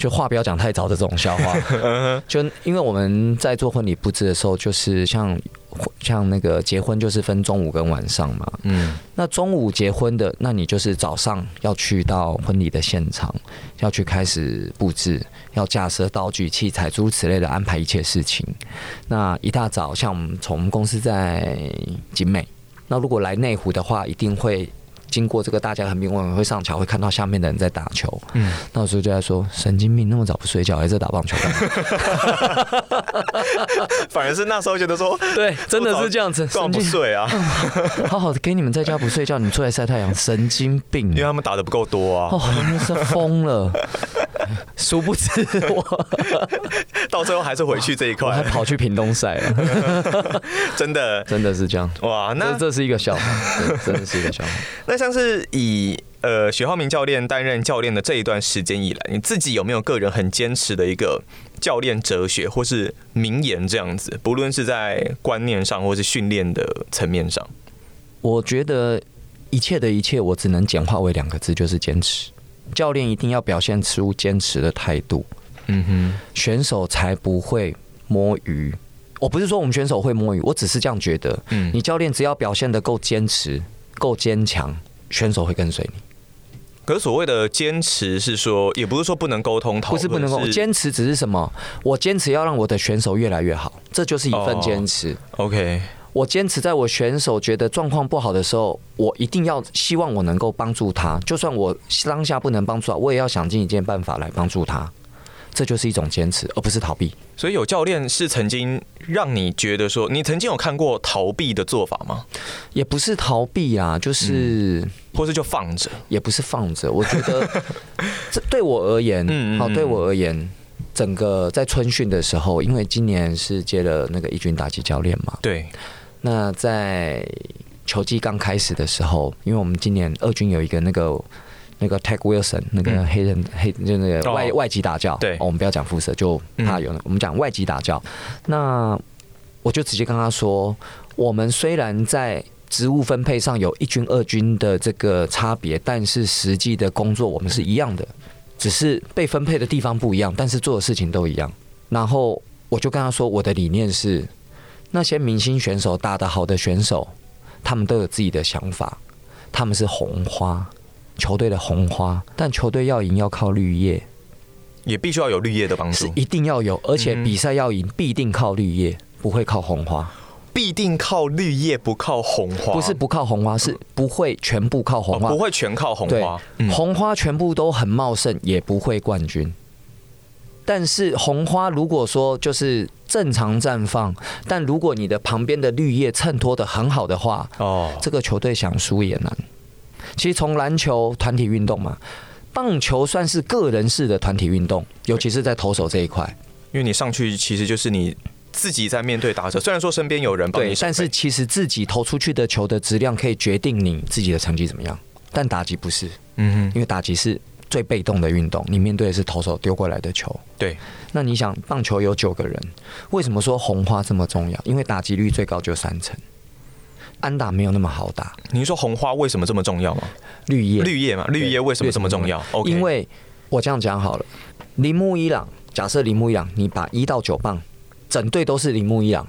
就话不要讲太早的这种笑话，就因为我们在做婚礼布置的时候，就是像像那个结婚就是分中午跟晚上嘛，嗯，那中午结婚的，那你就是早上要去到婚礼的现场，要去开始布置，要架设道具器材诸如此类的安排一切事情。那一大早，像我们从公司在景美，那如果来内湖的话，一定会。经过这个大家很平稳，会上桥会看到下面的人在打球。嗯，那时候就在说神经病，那么早不睡觉还在打棒球干嘛。反而是那时候觉得说，对，真的是这样子，干 不睡啊？好好的给你们在家不睡觉，你们出来晒太阳，神经病！因为他们打的不够多啊。哦，那是疯了。殊不知我到最后还是回去这一块，还跑去屏东晒了。真的，真的是这样。哇，那这是一个笑话，真的是一个笑话。那像是以呃许浩明教练担任教练的这一段时间以来，你自己有没有个人很坚持的一个教练哲学或是名言这样子？不论是在观念上或是训练的层面上，我觉得一切的一切，我只能简化为两个字，就是坚持。教练一定要表现出坚持的态度，嗯哼，选手才不会摸鱼。我不是说我们选手会摸鱼，我只是这样觉得。嗯，你教练只要表现的够坚持，够坚强，选手会跟随你。可是所谓的坚持是说，也不是说不能沟通不是不能沟通，坚持只是什么？我坚持要让我的选手越来越好，这就是一份坚持。Oh, OK，我坚持在我选手觉得状况不好的时候，我一定要希望我能够帮助他，就算我当下不能帮助他，我也要想尽一件办法来帮助他。这就是一种坚持，而不是逃避。所以有教练是曾经让你觉得说，你曾经有看过逃避的做法吗？也不是逃避啊，就是，嗯、或是就放着，也不是放着。我觉得 这对我而言，嗯，好，对我而言，整个在春训的时候，因为今年是接了那个一军打击教练嘛，对。那在球季刚开始的时候，因为我们今年二军有一个那个。那个 Tech Wilson，那个黑人、嗯、黑就那个外、哦、外籍打教，对、哦，我们不要讲肤色，就他有、嗯、我们讲外籍打教。那我就直接跟他说，我们虽然在职务分配上有一军二军的这个差别，但是实际的工作我们是一样的，只是被分配的地方不一样，但是做的事情都一样。然后我就跟他说，我的理念是，那些明星选手打得好的选手，他们都有自己的想法，他们是红花。球队的红花，但球队要赢要靠绿叶，也必须要有绿叶的帮助，是一定要有，而且比赛要赢必定靠绿叶，不会靠红花，必定靠绿叶，不靠红花，不是不靠红花，是不会全部靠红花，不会全靠红花，红花全部都很茂盛，也不会冠军。但是红花如果说就是正常绽放，但如果你的旁边的绿叶衬托的很好的话，哦，这个球队想输也难。其实从篮球团体运动嘛，棒球算是个人式的团体运动，尤其是在投手这一块，因为你上去其实就是你自己在面对打者，虽然说身边有人帮你，但是其实自己投出去的球的质量可以决定你自己的成绩怎么样，但打击不是，嗯哼，因为打击是最被动的运动，你面对的是投手丢过来的球，对，那你想棒球有九个人，为什么说红花这么重要？因为打击率最高就三成。安打没有那么好打。您说红花为什么这么重要吗？绿叶，绿叶嘛，绿叶为什么这么重要？因为我这样讲好了，铃木一朗，假设铃木一朗，你把一到九棒，整队都是铃木一朗，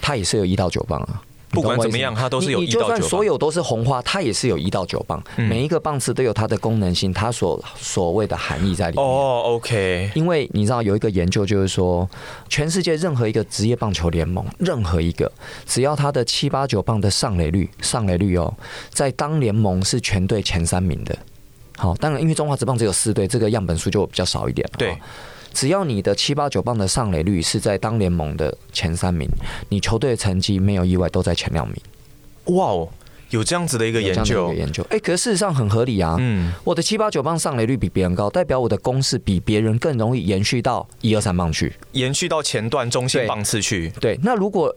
他也是有一到九棒啊。不管怎么样，它都是有一到九棒。就算所有都是红花，它也是有一到九棒。每一个棒次都有它的功能性，它所所谓的含义在里面。哦，OK。因为你知道有一个研究，就是说，全世界任何一个职业棒球联盟，任何一个，只要它的七八九磅的上垒率，上垒率哦，在当联盟是全队前三名的。好，当然因为中华职棒只有四队，这个样本数就比较少一点了。对。只要你的七八九棒的上垒率是在当联盟的前三名，你球队的成绩没有意外都在前两名。哇哦，有这样子的一个研究，研究，哎，可是事实上很合理啊。嗯，我的七八九棒上垒率比别人高，代表我的攻势比别人更容易延续到一二三棒去，延续到前段中线棒次去。对，那如果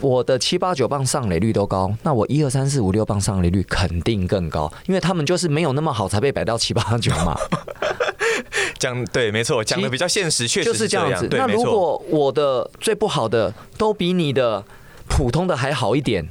我的七八九棒上垒率都高，那我一二三四五六棒上垒率肯定更高，因为他们就是没有那么好才被摆到七八九嘛。讲对，没错，讲的比较现实，确实就是这样子。那如果我的最不好的都比你的普通的还好一点，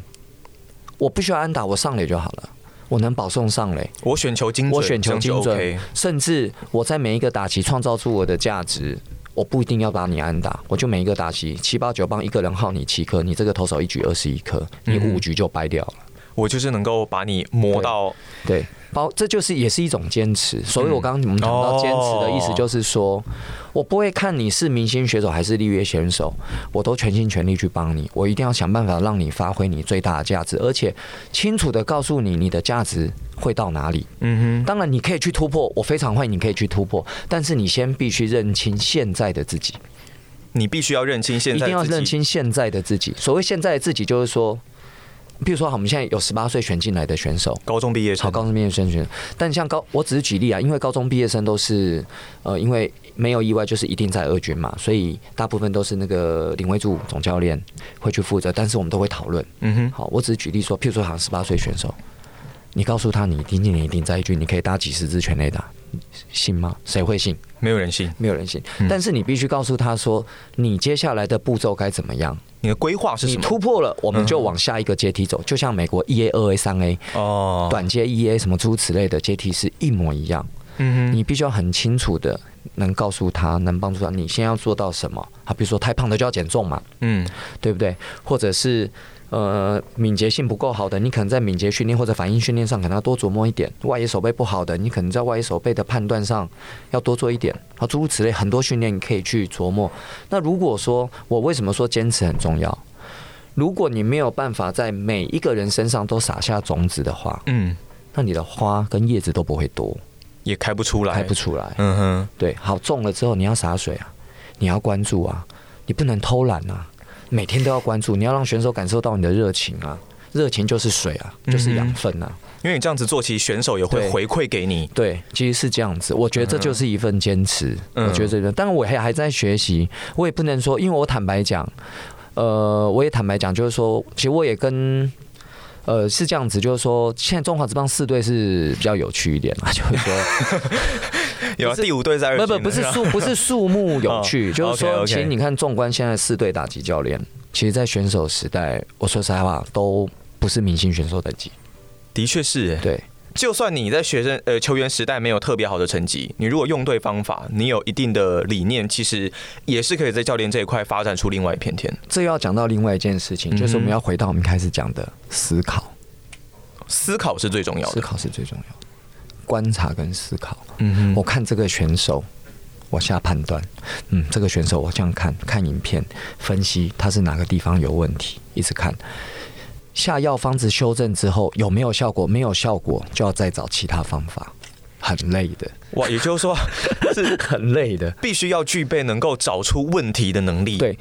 我不需要安打，我上垒就好了，我能保送上垒，我选球精准，我选球精准，甚至我在每一个打击创造出我的价值，我不一定要把你安打，我就每一个打击七八九棒，一个人耗你七颗，你这个投手一局二十一颗，你五局就掰掉了，我就是能够把你磨到对。对包，这就是也是一种坚持，所以我刚刚你们讲到坚持的意思，就是说我不会看你是明星选手还是立约选手，我都全心全力去帮你，我一定要想办法让你发挥你最大的价值，而且清楚的告诉你你的价值会到哪里。嗯哼，当然你可以去突破，我非常欢迎你可以去突破，但是你先必须认清现在的自己，你必须要认清现在，一定要认清现在的自己。所谓现在的自己，就是说。比如说，好，我们现在有十八岁选进来的选手，高中毕业生，好，高中毕业生选。但像高，我只是举例啊，因为高中毕业生都是，呃，因为没有意外，就是一定在二军嘛，所以大部分都是那个林威柱总教练会去负责。但是我们都会讨论。嗯哼，好，我只是举例说，譬如说，好像十八岁选手，你告诉他，你今年一定在一军，你可以打几十支全垒打，信吗？谁会信？没有人信，没有人信。但是你必须告诉他说，你接下来的步骤该怎么样？你的规划是什么？你突破了，我们就往下一个阶梯走。就像美国一 A、二 A、三 A 哦，短阶一 A 什么诸如此类的阶梯是一模一样。嗯哼，你必须要很清楚的能告诉他，能帮助他。你先要做到什么？啊，比如说太胖的就要减重嘛，嗯，对不对？或者是呃，敏捷性不够好的，你可能在敏捷训练或者反应训练上可能要多琢磨一点；外野手背不好的，你可能在外野手背的判断上要多做一点。好，诸如此类，很多训练你可以去琢磨。那如果说我为什么说坚持很重要？如果你没有办法在每一个人身上都撒下种子的话，嗯，那你的花跟叶子都不会多，也开不出来，开不出来。嗯哼，对，好，种了之后你要洒水啊，你要关注啊，你不能偷懒啊。每天都要关注，你要让选手感受到你的热情啊！热情就是水啊，就是养分啊。因为你这样子做，其实选手也会回馈给你。对，其实是这样子。我觉得这就是一份坚持。我觉得这个，当然我还还在学习，我也不能说，因为我坦白讲，呃，我也坦白讲，就是说，其实我也跟。呃，是这样子，就是说，现在中华职棒四队是比较有趣一点嘛，就是说，有第五队在不不不是数 不是数目有趣，就是说，其实你看，纵观现在四队打击教练，其实，在选手时代，我说实话，都不是明星选手等级，的确是，对。就算你在学生呃球员时代没有特别好的成绩，你如果用对方法，你有一定的理念，其实也是可以在教练这一块发展出另外一片天。这又要讲到另外一件事情，就是我们要回到我们开始讲的思考，思考是最重要的，思考是最重要的，观察跟思考。嗯哼，我看这个选手，我下判断，嗯，这个选手我这样看看影片分析他是哪个地方有问题，一直看。下药方子修正之后有没有效果？没有效果就要再找其他方法，很累的哇！也就是说是 很累的，必须要具备能够找出问题的能力。对，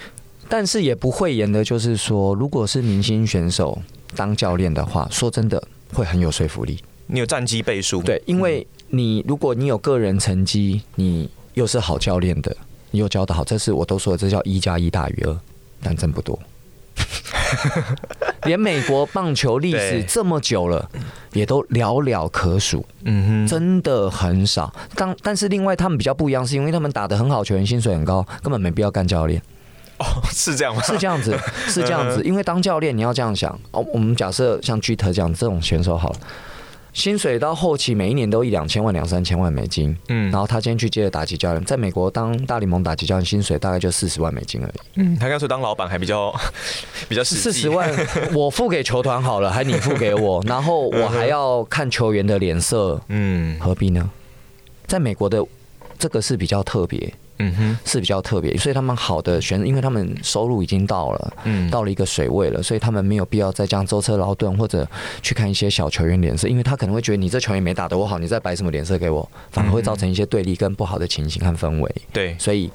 但是也不讳言的，就是说，如果是明星选手当教练的话，说真的会很有说服力。你有战绩背书，对，因为你如果你有个人成绩，你又是好教练的，你又教的好，这是我都说的，这叫一加一大于二，但真不多。连美国棒球历史这么久了，也都寥寥可数。嗯哼，真的很少。当但是另外他们比较不一样，是因为他们打的很好，球员薪水很高，根本没必要干教练。哦，是这样吗？是这样子，是这样子。因为当教练你要这样想哦，我们假设像居特这样这种选手好了。薪水到后期每一年都一两千万、两三千万美金，嗯，然后他今天去接了打击教练，在美国当大联盟打击教练，薪水大概就四十万美金而已。嗯，他干脆当老板还比较 比较四十万，我付给球团好了，还你付给我，然后我还要看球员的脸色，嗯，何必呢？在美国的这个是比较特别。嗯哼，是比较特别，所以他们好的选，因为他们收入已经到了，嗯，到了一个水位了，所以他们没有必要再这样舟车劳顿或者去看一些小球员脸色，因为他可能会觉得你这球员没打得我好，你再摆什么脸色给我，反而会造成一些对立跟不好的情形和氛围。对，所以。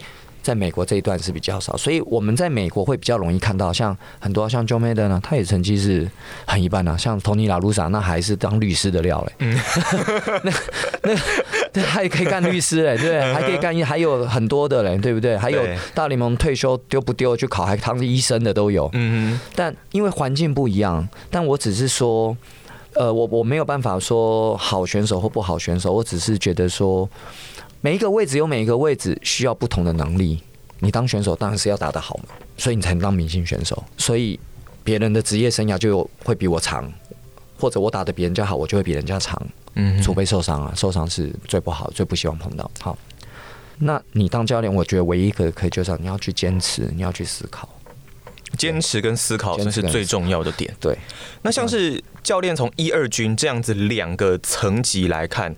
在美国这一段是比较少，所以我们在美国会比较容易看到，像很多像 Joe Maddon 呢，他也成绩是很一般的，像 Tony La Russa 那还是当律师的料嘞，嗯、那那那他也可以干律师嘞，对，还可以干，还有很多的嘞，对不对？还有大联盟退休丢不丢去考还当医生的都有，嗯嗯，但因为环境不一样，但我只是说，呃，我我没有办法说好选手或不好选手，我只是觉得说。每一个位置有每一个位置需要不同的能力。你当选手当然是要打得好嘛，所以你才能当明星选手。所以别人的职业生涯就会比我长，或者我打得比人家好，我就会比人家长。嗯，除非受伤啊，受伤是最不好、最不希望碰到。好，那你当教练，我觉得唯一一个可以就是你要去坚持，你要去思考。坚持跟思考这是最重要的点。对，那像是教练从一二军这样子两个层级来看，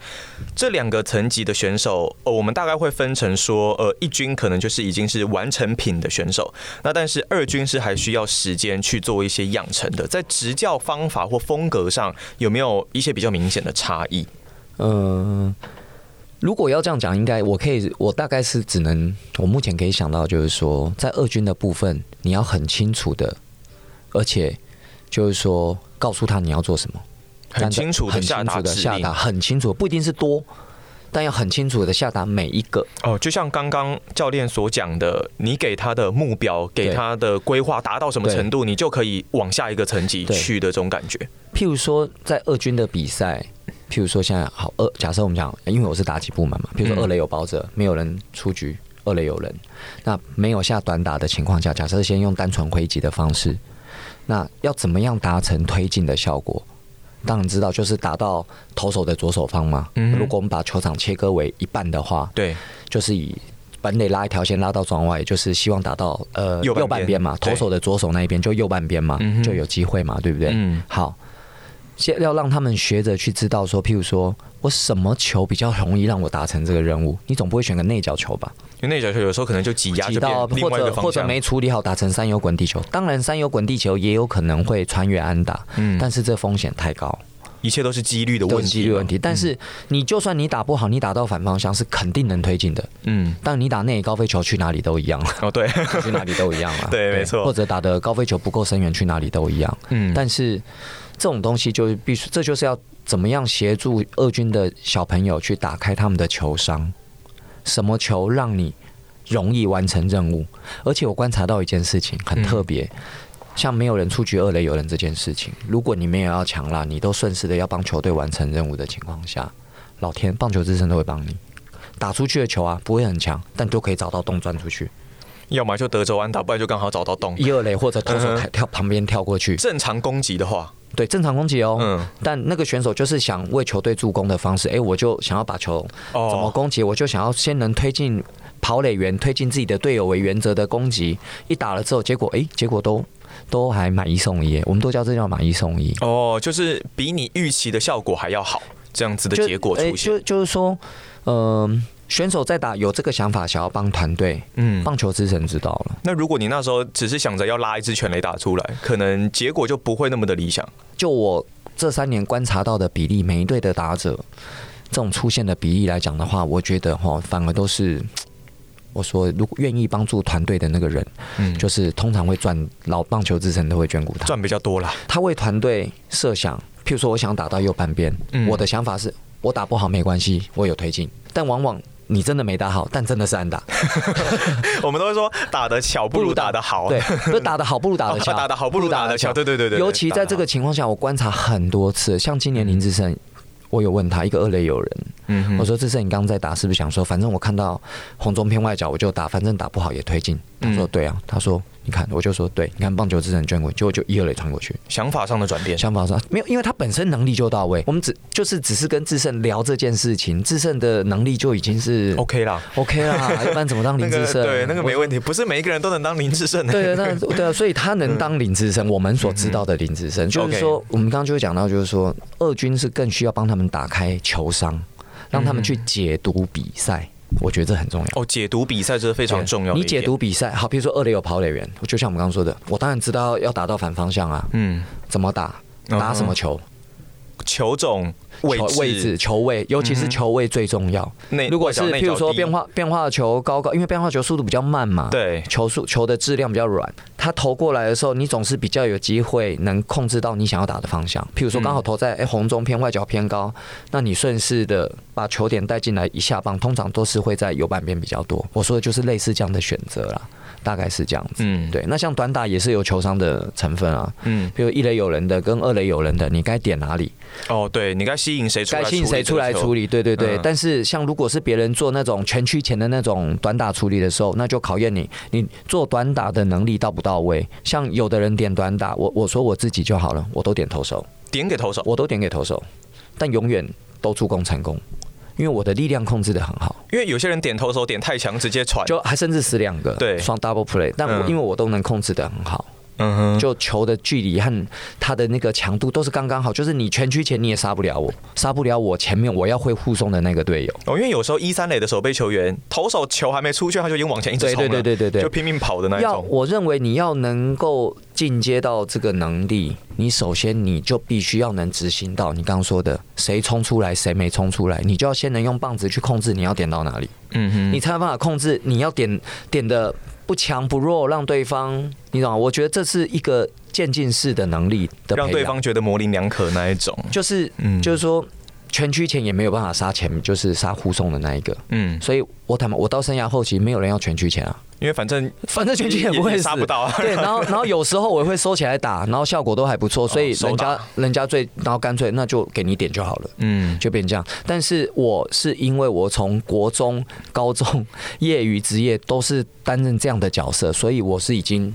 这两个层级的选手，呃，我们大概会分成说，呃，一军可能就是已经是完成品的选手，那但是二军是还需要时间去做一些养成的，在执教方法或风格上有没有一些比较明显的差异？嗯。如果要这样讲，应该我可以，我大概是只能，我目前可以想到就是说，在二军的部分，你要很清楚的，而且就是说告诉他你要做什么，很清楚的下达下达，很清楚，不一定是多，但要很清楚的下达每一个。哦，就像刚刚教练所讲的，你给他的目标，给他的规划达到什么程度，你就可以往下一个层级去的这种感觉。譬如说，在二军的比赛。譬如说，现在好二，假设我们讲，因为我是打击部门嘛。譬如说，二垒有保者，没有人出局，二垒有人，那没有下短打的情况下，假设先用单纯挥击的方式，那要怎么样达成推进的效果？当然知道，就是打到投手的左手方嘛。如果我们把球场切割为一半的话，对，就是以本垒拉一条线拉到庄外，就是希望打到呃右右半边嘛，投手的左手那一边就右半边嘛，就有机会嘛，对不对？嗯，好，先要让他们学着去知道说，譬如说我什么球比较容易让我达成这个任务，你总不会选个内角球吧？因为内角球有时候可能就挤压挤到，或者或者没处理好，打成三游滚地球。当然，三游滚地球也有可能会穿越安打，嗯，但是这风险太高。一切都是几率的问题，几率问题。但是你就算你打不好，你打到反方向是肯定能推进的。嗯，但你打内高飞球去哪里都一样。哦，对，去哪里都一样啊。对，没错。或者打的高飞球不够深远，去哪里都一样。嗯，但是这种东西就是必须，这就是要怎么样协助二军的小朋友去打开他们的球商，什么球让你容易完成任务？而且我观察到一件事情很特别。嗯像没有人出局二垒有人这件事情，如果你没有要强啦，你都顺势的要帮球队完成任务的情况下，老天棒球之神都会帮你打出去的球啊，不会很强，但都可以找到洞钻出去。要么就德州安打，不然就刚好找到洞。一二垒或者投手 跳旁边跳过去。正常攻击的话，对正常攻击哦。嗯。但那个选手就是想为球队助攻的方式，哎，我就想要把球怎么攻击，我就想要先能推进跑垒员，推进自己的队友为原则的攻击。一打了之后，结果哎，结果都。都还买一送一，我们都叫这叫买一送一。哦，就是比你预期的效果还要好，这样子的结果出现。就就是说，嗯、呃，选手在打有这个想法，想要帮团队。嗯，棒球之神知道了。那如果你那时候只是想着要拉一支全垒打出来，可能结果就不会那么的理想。就我这三年观察到的比例，每一队的打者这种出现的比例来讲的话，我觉得哈，反而都是。我说，如果愿意帮助团队的那个人，嗯，就是通常会赚，老棒球之神都会眷顾他，赚比较多啦。他为团队设想，譬如说，我想打到右半边，嗯，我的想法是我打不好没关系，我有推进。但往往你真的没打好，但真的是安打。我们都会说，打得巧不如打得好，对，不是打得好不如打得巧，打得好不如打得巧，对对对对。尤其在这个情况下，我观察很多次，像今年林志胜。我有问他一个二垒有人，嗯、我说志胜你刚刚在打，是不是想说，反正我看到红中偏外角我就打，反正打不好也推进。他说对啊，他说。你看，我就说对，你看棒球之神眷顾，结果就一二垒传过去，想法上的转变，想法上没有，因为他本身能力就到位。我们只就是只是跟智胜聊这件事情，智胜的能力就已经是 OK 啦，OK 啦，一般怎么当林智胜？那个、对，那个没问题，不是每一个人都能当林智胜的。对，那对啊，所以他能当林智胜，我们所知道的林智胜，就是说，我们刚刚就会讲到，就是说，二军是更需要帮他们打开球商，让他们去解读比赛。我觉得这很重要。哦，解读比赛这是非常重要的。你解读比赛，好，比如说二垒有跑垒员，就像我们刚刚说的，我当然知道要打到反方向啊，嗯，怎么打，打什么球，球种。位置，位置球位，尤其是球位最重要。如果是譬如说变化变化球高高，因为变化球速度比较慢嘛，对，球速球的质量比较软，它投过来的时候，你总是比较有机会能控制到你想要打的方向。譬如说刚好投在哎红中偏外角偏高，那你顺势的把球点带进来一下棒，通常都是会在右半边比较多。我说的就是类似这样的选择啦。大概是这样子，嗯，对。那像短打也是有球商的成分啊，嗯，比如一垒有人的跟二垒有人的，你该点哪里？哦，对，你该吸引谁出来？该吸引谁出来处理？对对对。嗯、但是像如果是别人做那种全区前的那种短打处理的时候，那就考验你，你做短打的能力到不到位？像有的人点短打，我我说我自己就好了，我都点投手，点给投手，我都点给投手，但永远都助攻成功。因为我的力量控制的很好，因为有些人点投手点太强，直接传。就还甚至死两个，对，双 double play，但我因为我都能控制的很好。嗯哼，就球的距离和它的那个强度都是刚刚好，就是你全区前你也杀不了我，杀不了我前面我要会护送的那个队友。哦，因为有时候一三垒的守备球员投手球还没出去，他就已经往前一直冲了，对对对对对，就拼命跑的那一种。要我认为你要能够进阶到这个能力，你首先你就必须要能执行到你刚刚说的谁冲出来谁没冲出来，你就要先能用棒子去控制你要点到哪里。嗯哼，你才有办法控制你要点点的。不强不弱，让对方你懂吗？我觉得这是一个渐进式的能力的，让对方觉得模棱两可那一种。就是，嗯，就是说全区前也没有办法杀前，就是杀护送的那一个。嗯，所以我他妈我到生涯后期没有人要全区前啊。因为反正反正全区也不会杀不到，啊对，然后 然后有时候我会收起来打，然后效果都还不错，所以人家人家最然后干脆那就给你点就好了，嗯，就变这样。但是我是因为我从国中、高中、业余、职业都是担任这样的角色，所以我是已经。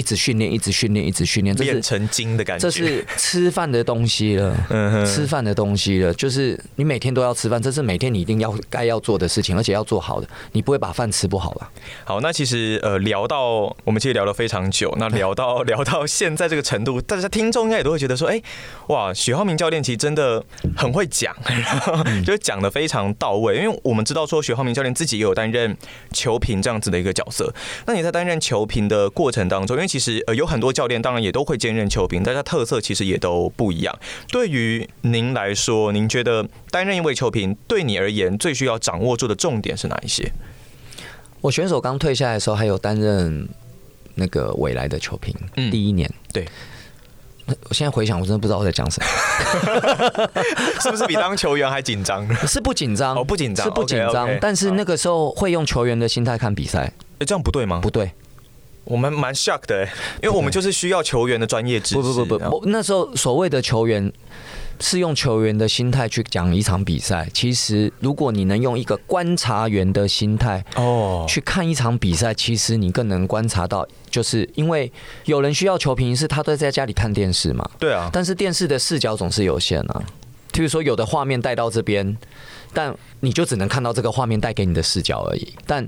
一直训练，一直训练，一直训练，练成精的感觉。这是吃饭的东西了，吃饭的东西了，就是你每天都要吃饭，这是每天你一定要该要做的事情，而且要做好的，你不会把饭吃不好吧？好，那其实呃聊到我们其实聊了非常久，那聊 到聊到现在这个程度，大家听众应该也都会觉得说，哎，哇，许浩明教练其实真的很会讲，就讲的非常到位，因为我们知道说许浩明教练自己也有担任球评这样子的一个角色，那你在担任球评的过程当中，因为其实呃有很多教练当然也都会兼任球评，大家特色其实也都不一样。对于您来说，您觉得担任一位球评对你而言最需要掌握住的重点是哪一些？我选手刚退下来的时候，还有担任那个未来的球评，嗯，第一年，对。我现在回想，我真的不知道我在讲什么，是不是比当球员还紧张？是不紧张？哦，不紧张，是不紧张。但是那个时候会用球员的心态看比赛，哎，这样不对吗？不对，我们蛮 shock 的，因为我们就是需要球员的专业知识。不不不不，那时候所谓的球员。是用球员的心态去讲一场比赛。其实，如果你能用一个观察员的心态哦去看一场比赛，其实你更能观察到，就是因为有人需要球评，是他都在家里看电视嘛。对啊。但是电视的视角总是有限啊。譬如说，有的画面带到这边，但你就只能看到这个画面带给你的视角而已。但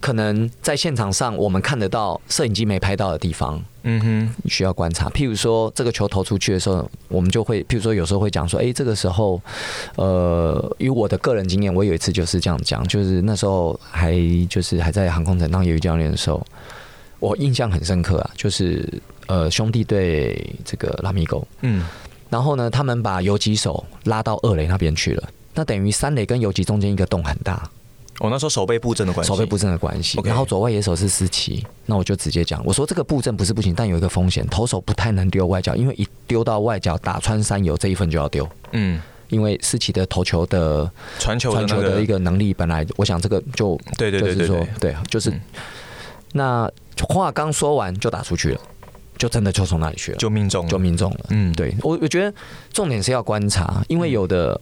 可能在现场上，我们看得到摄影机没拍到的地方，嗯哼，需要观察。譬如说，这个球投出去的时候，我们就会，譬如说，有时候会讲说，哎，这个时候，呃，以我的个人经验，我有一次就是这样讲，就是那时候还就是还在航空城当业余教练的时候，我印象很深刻啊，就是呃，兄弟对这个拉米狗，嗯，然后呢，他们把游击手拉到二垒那边去了，那等于三垒跟游击中间一个洞很大。我那时候手背布阵的关系，手背布阵的关系。然后左外野手是思琪，那我就直接讲，我说这个布阵不是不行，但有一个风险，投手不太能丢外角，因为一丢到外角打穿三游，这一份就要丢。嗯，因为思琪的投球的传球传球的一个能力，本来我想这个就对对对对对，对，就是那话刚说完就打出去了，就真的就从那里去了，就命中，就命中了。嗯，对我我觉得重点是要观察，因为有的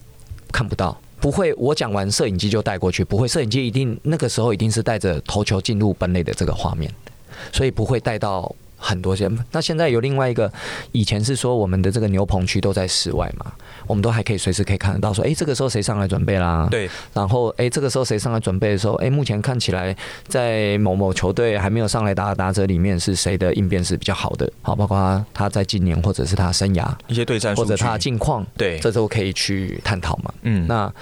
看不到。不会，我讲完摄影机就带过去，不会，摄影机一定那个时候一定是带着头球进入本垒的这个画面，所以不会带到很多些。那现在有另外一个，以前是说我们的这个牛棚区都在室外嘛，我们都还可以随时可以看得到，说，哎，这个时候谁上来准备啦？对。然后，哎，这个时候谁上来准备的时候，哎，目前看起来在某某球队还没有上来打的打者里面是谁的应变是比较好的？好，包括他他在今年或者是他生涯一些对战或者他近况，对，这都可以去探讨嘛。嗯，那。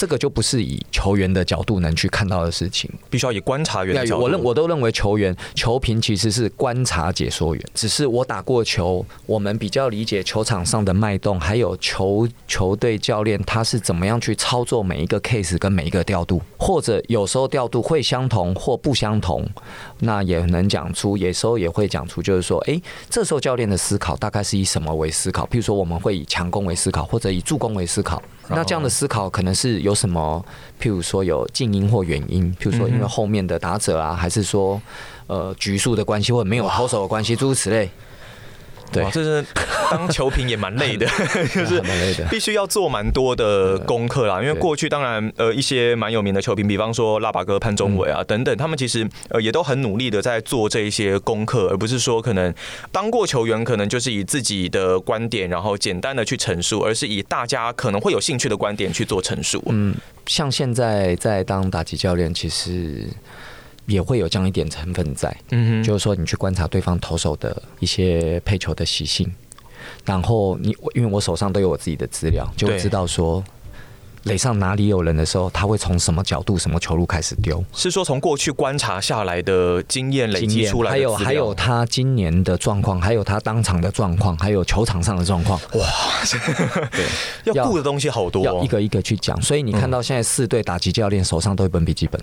这个就不是以球员的角度能去看到的事情，必须要以观察员的角度。我认我都认为球员球评其实是观察解说员，只是我打过球，我们比较理解球场上的脉动，还有球球队教练他是怎么样去操作每一个 case 跟每一个调度，或者有时候调度会相同或不相同，那也能讲出，有时候也会讲出，就是说，哎，这时候教练的思考大概是以什么为思考？譬如说，我们会以强攻为思考，或者以助攻为思考。那这样的思考可能是有什么？譬如说有静音或远音，譬如说因为后面的打者啊，还是说呃局数的关系，或者没有投手的关系，诸如此类。对，这是当球评也蛮累的，就是必须要做蛮多的功课啦。因为过去当然呃一些蛮有名的球评，比方说腊八哥潘宗伟啊等等，他们其实呃也都很努力的在做这一些功课，而不是说可能当过球员，可能就是以自己的观点，然后简单的去陈述，而是以大家可能会有兴趣的观点去做陈述。嗯，像现在在当打击教练，其实。也会有这样一点成分在，嗯哼，就是说你去观察对方投手的一些配球的习性，然后你因为我手上都有我自己的资料，就会知道说垒上哪里有人的时候，他会从什么角度、什么球路开始丢。是说从过去观察下来的经验累积出来的，还有还有他今年的状况，还有他当场的状况，还有球场上的状况。哇，对，要顾的东西好多，要一个一个去讲。所以你看到现在四队打击教练手上都有一本笔记本。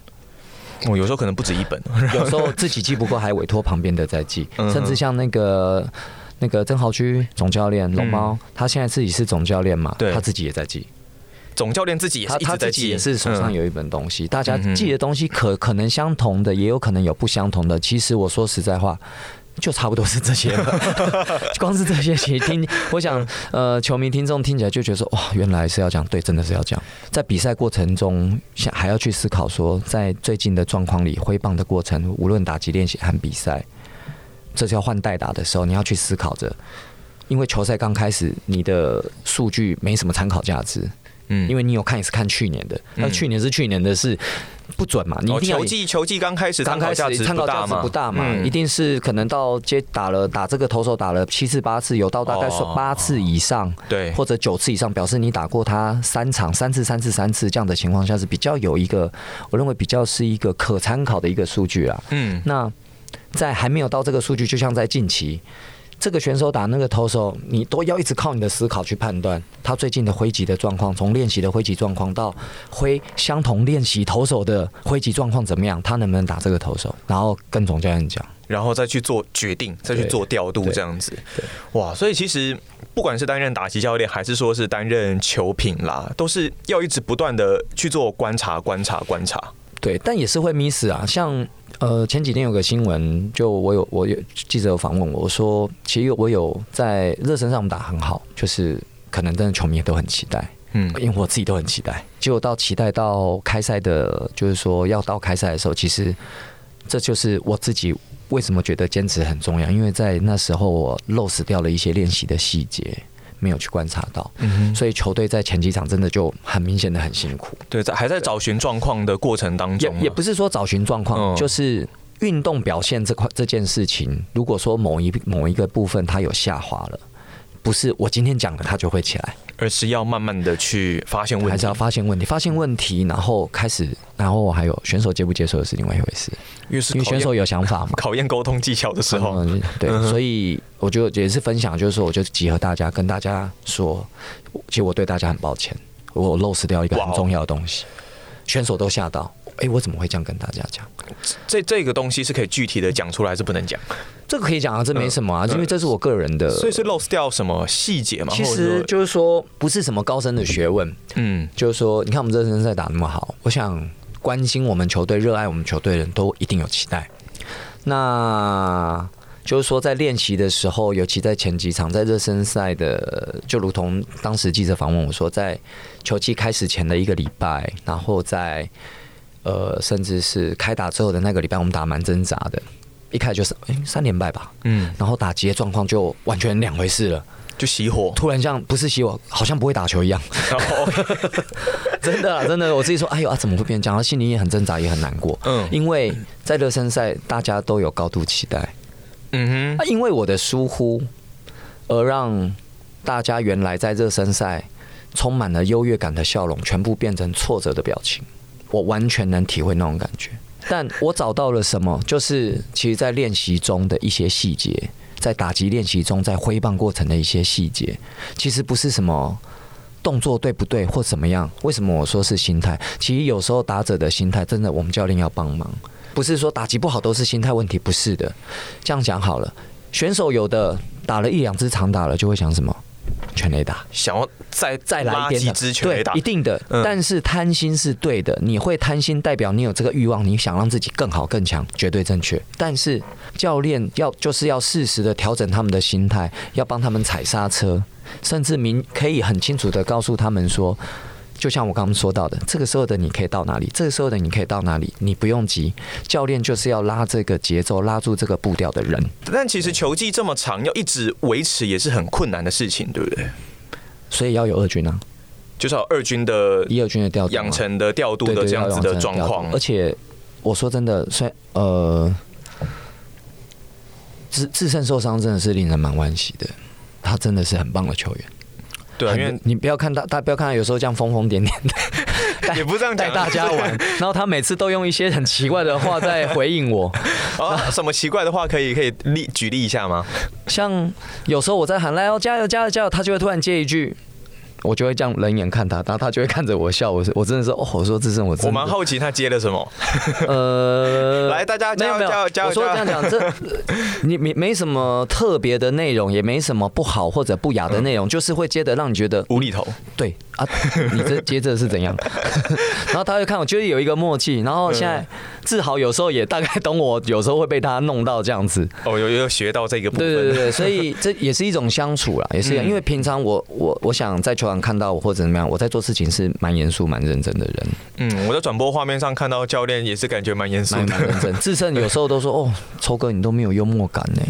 哦，有时候可能不止一本，有时候自己记不过，还委托旁边的在记，甚至像那个那个曾豪居总教练龙猫，他现在自己是总教练嘛，对，他自己也在记。总教练自己也在记，他自己也是手上有一本东西，大家记的东西可可能相同的，也有可能有不相同的。其实我说实在话。就差不多是这些了，光是这些，其实听，我想，呃，球迷听众听起来就觉得说，哇，原来是要讲，对，真的是要讲。在比赛过程中，想还要去思考说，在最近的状况里，挥棒的过程，无论打击练习和比赛，这是要换代打的时候，你要去思考着，因为球赛刚开始，你的数据没什么参考价值。嗯，因为你有看也是看去年的，那去年是去年的是不准嘛？你一定要球技球技刚开始，刚开始参考价值不大嘛？一定是可能到接打了打这个投手打了七次八次，有到大概说八次以上，对，或者九次以上，表示你打过他三场三次三次三次这样的情况下是比较有一个，我认为比较是一个可参考的一个数据啊。嗯，那在还没有到这个数据，就像在近期。这个选手打那个投手，你都要一直靠你的思考去判断他最近的挥击的状况，从练习的挥击状况到挥相同练习投手的挥击状况怎么样，他能不能打这个投手，然后跟总教练讲，然后再去做决定，再去做调度这样子。哇，所以其实不管是担任打击教练，还是说是担任球品啦，都是要一直不断的去做观察、观察、观察。对，但也是会 miss 啊，像。呃，前几天有个新闻，就我有我有记者有访问我，我说其实我有在热身上打很好，就是可能真的球迷也都很期待，嗯，因为我自己都很期待。结果到期待到开赛的，就是说要到开赛的时候，其实这就是我自己为什么觉得坚持很重要，因为在那时候我漏失掉了一些练习的细节。没有去观察到，嗯，所以球队在前几场真的就很明显的很辛苦。对，在还在找寻状况的过程当中，也也不是说找寻状况，就是运动表现这块这件事情，如果说某一某一个部分它有下滑了。不是我今天讲的，它就会起来，而是要慢慢的去发现问题，还是要发现问题，发现问题，然后开始，然后还有选手接不接受的是另外一回事，因为因为选手有想法嘛，考验沟通技巧的时候，嗯、对、嗯，所以我就也是分享，就是说，我就集合大家，跟大家说，其实我对大家很抱歉，我漏失掉一个很重要的东西，选手都吓到。哎、欸，我怎么会这样跟大家讲？这这个东西是可以具体的讲出来，还是不能讲？这个可以讲啊，这没什么啊，嗯、因为这是我个人的。所以是 lost 掉什么细节吗？其实就是说，不是什么高深的学问。嗯，就是说，你看我们热身赛打那么好，我想关心我们球队、热爱我们球队的人都一定有期待。那就是说，在练习的时候，尤其在前几场，在热身赛的，就如同当时记者访问我说，在球季开始前的一个礼拜，然后在。呃，甚至是开打之后的那个礼拜，我们打蛮挣扎的。一开始就是哎、欸、三连败吧，嗯，然后打击的状况就完全两回事了，就熄火。突然像不是熄火，好像不会打球一样。真的啊，真的，我自己说，哎呦啊，怎么会变这样？心里也很挣扎，也很难过。嗯，因为在热身赛，大家都有高度期待。嗯哼，因为我的疏忽，而让大家原来在热身赛充满了优越感的笑容，全部变成挫折的表情。我完全能体会那种感觉，但我找到了什么？就是其实，在练习中的一些细节，在打击练习中，在挥棒过程的一些细节，其实不是什么动作对不对或怎么样。为什么我说是心态？其实有时候打者的心态，真的我们教练要帮忙。不是说打击不好都是心态问题，不是的。这样讲好了，选手有的打了一两支长打了，就会想什么？全垒打，想要再再来一点支全雷打，对，一定的。嗯、但是贪心是对的，你会贪心，代表你有这个欲望，你想让自己更好更强，绝对正确。但是教练要就是要适时的调整他们的心态，要帮他们踩刹车，甚至明可以很清楚的告诉他们说。就像我刚刚说到的，这个时候的你可以到哪里？这个时候的你可以到哪里？你不用急，教练就是要拉这个节奏，拉住这个步调的人。但其实球技这么长，要一直维持也是很困难的事情，对不对？所以要有二军啊，就是要二军的一二军的调养成的调度的这样子的状况。而且我说真的，虽然呃，自自身受伤真的是令人蛮惋惜的，他真的是很棒的球员。对，因为你不要看他，他不要看他，有时候这样疯疯癫癫的，也不这样带大家玩。然后他每次都用一些很奇怪的话在回应我。啊，什么奇怪的话可以可以例举例一下吗？像有时候我在喊来哦，加油加油加油，他就会突然接一句。我就会这样冷眼看他，然后他就会看着我笑。我是我真的是哦，我说这是，我真的我蛮好奇他接了什么。呃，来大家加油加油加油！我说这样讲，这你没没什么特别的内容，也没什么不好或者不雅的内容，嗯，就是会接的让你觉得无厘头。对啊，你这接着是怎样？然后他就看我，就是有一个默契。然后现在志豪有时候也大概懂我，有时候会被他弄到这样子。哦，有有学到这个部分。对对对对，所以这也是一种相处啦，也是因为平常我我我想在球场。场看到我或者怎么样，我在做事情是蛮严肃、蛮认真的人。嗯，我在转播画面上看到教练也是感觉蛮严肃、蛮认真。智胜有时候都说：“哦，抽哥你都没有幽默感呢。”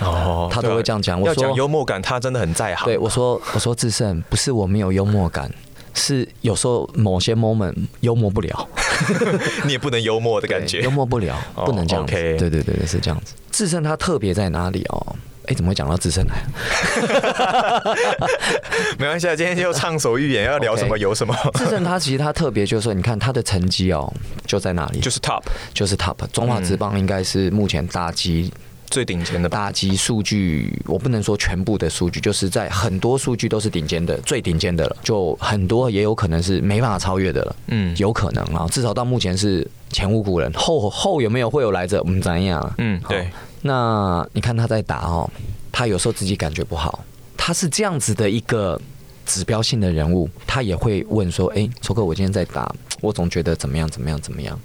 哦，他都会这样讲。我说幽默感，他真的很在行。对，我说：“我说智胜不是我没有幽默感，是有时候某些 moment 幽默不了。你也不能幽默的感觉，幽默不了，不能这样子。对对对对，是这样子。智胜他特别在哪里哦？”哎，怎么会讲到智胜来？没关系啊，今天就畅所欲言，要聊什么有什么。智胜他其实他特别就是说，你看他的成绩哦，就在那里？就是 top，就是 top。中华职棒应该是目前打击最顶尖的打击数据，我不能说全部的数据，就是在很多数据都是顶尖的，最顶尖的了。就很多也有可能是没办法超越的了。嗯，有可能啊，至少到目前是前无古人，后后有没有会有来者？我们怎样？嗯，对。那你看他在打哦，他有时候自己感觉不好，他是这样子的一个指标性的人物，他也会问说：“哎，抽哥，我今天在打，我总觉得怎么样，怎么样，怎么样。”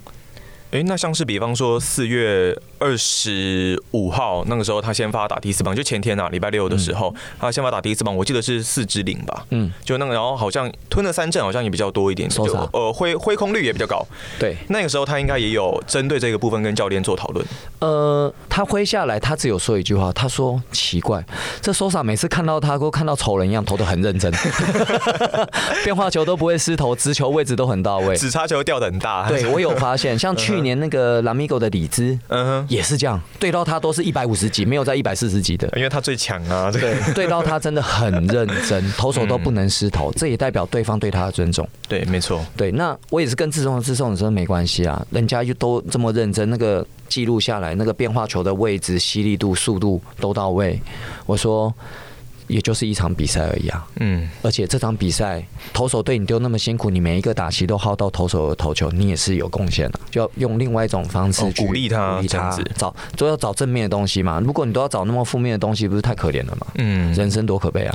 哎，那像是比方说四月二十五号那个时候，他先发打第四棒，就前天啊，礼拜六的时候，嗯、他先发打第四棒，我记得是四支零吧，嗯，就那个，然后好像吞了三振，好像也比较多一点，就呃挥挥空率也比较高，对，那个时候他应该也有针对这个部分跟教练做讨论。呃，他挥下来，他只有说一句话，他说奇怪，这 Sosa 每次看到他都看到仇人一样，投的很认真，变化球都不会失投，直球位置都很到位，指叉球掉的很大，对我有发现，像去。去年那个拉米狗的里兹，嗯哼，也是这样，对到他都是一百五十几，没有在一百四十几的，因为他最强啊。对，对到他真的很认真，投手都不能失投，这也代表对方对他的尊重。对，没错。对，那我也是跟自重的自重的时候没关系啊，人家又都这么认真，那个记录下来，那个变化球的位置、犀利度、速度都到位。我说。也就是一场比赛而已啊，嗯，而且这场比赛投手对你丢那么辛苦，你每一个打席都耗到投手的投球，你也是有贡献的，就要用另外一种方式去鼓励他，鼓励他，找都要找正面的东西嘛。如果你都要找那么负面的东西，不是太可怜了吗？嗯，人生多可悲啊！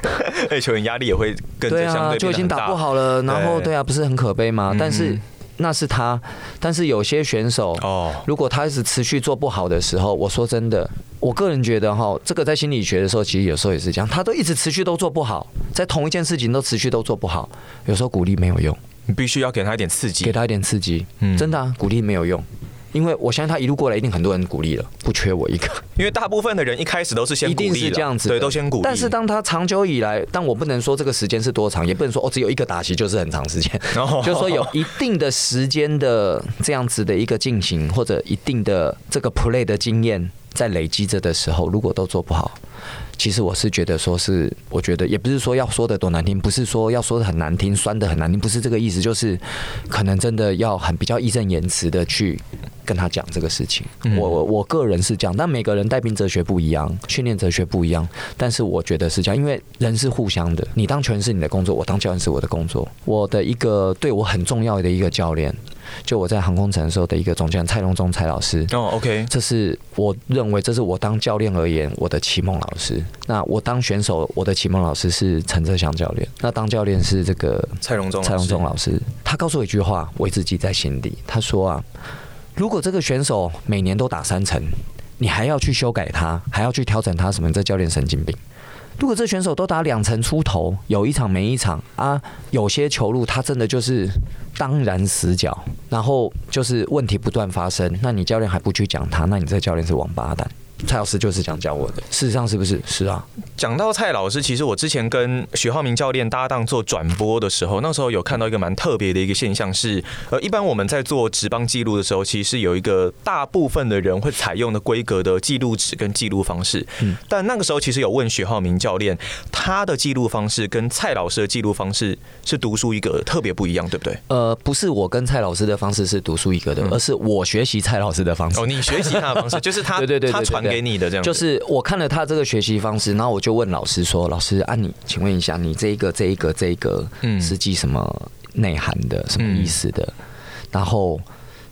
对，球员压力也会跟着相对对啊，就已经打不好了，然后对啊，不是很可悲吗？嗯、但是。那是他，但是有些选手哦，如果他一直持续做不好的时候，我说真的，我个人觉得哈，这个在心理学的时候，其实有时候也是这样，他都一直持续都做不好，在同一件事情都持续都做不好，有时候鼓励没有用，你必须要给他一点刺激，给他一点刺激，嗯，真的啊，鼓励没有用。因为我相信他一路过来，一定很多人鼓励了，不缺我一个。因为大部分的人一开始都是先鼓励，一定是这样子，对，都先鼓励。但是当他长久以来，但我不能说这个时间是多长，也不能说哦，只有一个打席就是很长时间，就是说有一定的时间的这样子的一个进行，或者一定的这个 play 的经验在累积着的时候，如果都做不好。其实我是觉得，说是我觉得也不是说要说的多难听，不是说要说的很难听，酸的很难听，不是这个意思，就是可能真的要很比较义正言辞的去跟他讲这个事情。我我我个人是这样，但每个人带兵哲学不一样，训练哲学不一样，但是我觉得是这样，因为人是互相的，你当拳是你的工作，我当教练是我的工作。我的一个对我很重要的一个教练。就我在航空城的时候的一个总教练蔡荣忠蔡老师哦，OK，这是我认为这是我当教练而言我的启蒙老师。那我当选手，我的启蒙老师是陈泽祥教练。那当教练是这个蔡荣忠蔡荣忠老师。他告诉我一句话，我一直记在心里。他说啊，如果这个选手每年都打三成，你还要去修改他，还要去调整他什么？这教练神经病。如果这选手都打两成出头，有一场没一场啊，有些球路他真的就是当然死角，然后就是问题不断发生，那你教练还不去讲他，那你这教练是王八蛋。蔡老师就是这样教我的，事实上是不是？是啊。讲到蔡老师，其实我之前跟许浩明教练搭档做转播的时候，那时候有看到一个蛮特别的一个现象是，呃，一般我们在做职棒记录的时候，其实是有一个大部分的人会采用的规格的记录纸跟记录方式。嗯。但那个时候其实有问许浩明教练，他的记录方式跟蔡老师的记录方式是独树一格，特别不一样，对不对？呃，不是我跟蔡老师的方式是独树一格的，而是我学习蔡老师的方式。哦，你学习他的方式，就是他 对对对，他传给你的这样。就是我看了他这个学习方式，然后我就问老师说：“老师，啊，你请问一下，你这一个、这一个、这一个，嗯，是记什么内涵的，什么意思的？”然后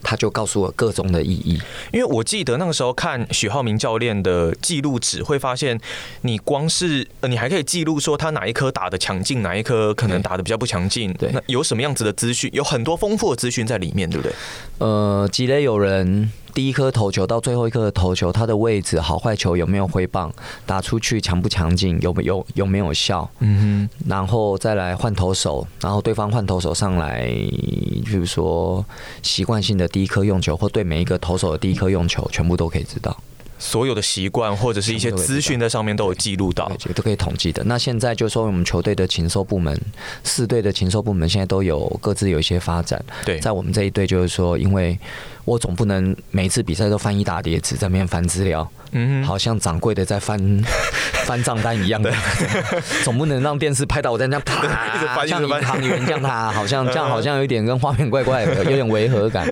他就告诉我各种的意义。因为我记得那个时候看许浩明教练的记录纸，会发现你光是呃，你还可以记录说他哪一颗打的强劲，哪一颗可能打的比较不强劲。对，那有什么样子的资讯？有很多丰富的资讯在里面，对不对？呃，积累有人。第一颗投球到最后一颗的投球，它的位置好坏球有没有挥棒，打出去强不强劲，有没有有没有效？嗯哼，然后再来换投手，然后对方换投手上来，比如说习惯性的第一颗用球，或对每一个投手的第一颗用球，全部都可以知道。所有的习惯或者是一些资讯在上面都有记录到，都可以统计的。那现在就说我们球队的禽兽部门，四队的禽兽部门现在都有各自有一些发展。对，在我们这一队就是说，因为我总不能每次比赛都翻一大叠纸在那边翻资料。嗯，好像掌柜的在翻 翻账单一样的，总不能让电视拍到我在那啪，像银行员这样，他好像 这样好像有一点跟画面怪怪的，有点违和感，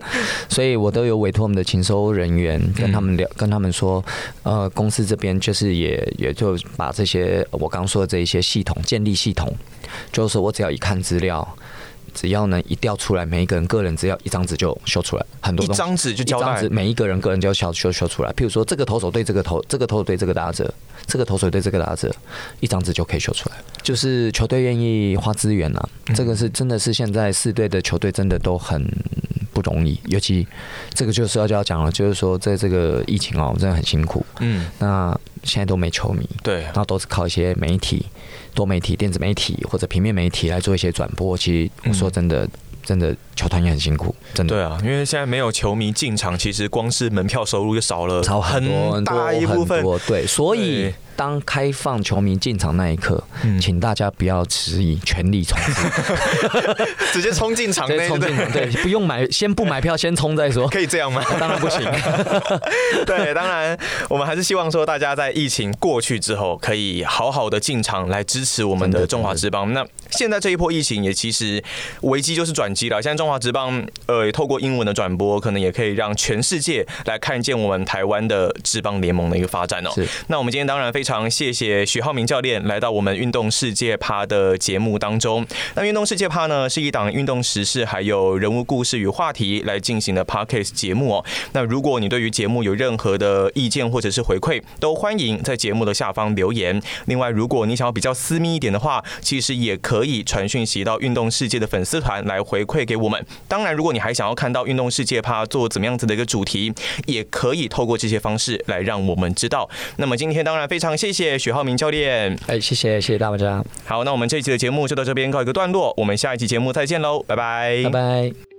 所以我都有委托我们的禽收人员跟他们聊，跟他们说，呃，公司这边就是也也就把这些我刚说的这一些系统建立系统，就是我只要一看资料。只要能一调出来，每一个人个人只要一张纸就修出来，很多一张纸就交代，每一个人个人就要修修修出来。譬如说，这个投手对这个投，这个投手对这个打者，这个投手对这个打者，一张纸就可以修出来。就是球队愿意花资源啊，这个是真的是现在四队的球队真的都很不容易，尤其这个就是要就要讲了，就是说在这个疫情哦，真的很辛苦。嗯，那现在都没球迷，对，那都是靠一些媒体。多媒体、电子媒体或者平面媒体来做一些转播，其实我说真的，嗯、真的球团也很辛苦，真的。对啊，因为现在没有球迷进场，其实光是门票收入就少了少很大一部分。对，所以。当开放球迷进场那一刻，嗯、请大家不要迟疑，全力冲刺，直接冲进场内，冲进场，对，不用买，先不买票，先冲再说，可以这样吗？当然不行。对，当然我们还是希望说，大家在疫情过去之后，可以好好的进场来支持我们的中华之邦。那现在这一波疫情也其实危机就是转机了。现在中华职棒呃，透过英文的转播，可能也可以让全世界来看见我们台湾的职棒联盟的一个发展哦。是。那我们今天当然非常。谢谢徐浩明教练来到我们运动世界趴的节目当中。那运动世界趴呢，是一档运动时事还有人物故事与话题来进行的 Podcast 节目哦。那如果你对于节目有任何的意见或者是回馈，都欢迎在节目的下方留言。另外，如果你想要比较私密一点的话，其实也可以传讯息到运动世界的粉丝团来回馈给我们。当然，如果你还想要看到运动世界趴做怎么样子的一个主题，也可以透过这些方式来让我们知道。那么今天当然非常。谢谢许浩明教练，哎，谢谢谢谢大家。好，那我们这一期的节目就到这边告一个段落，我们下一期节目再见喽，拜拜，拜拜。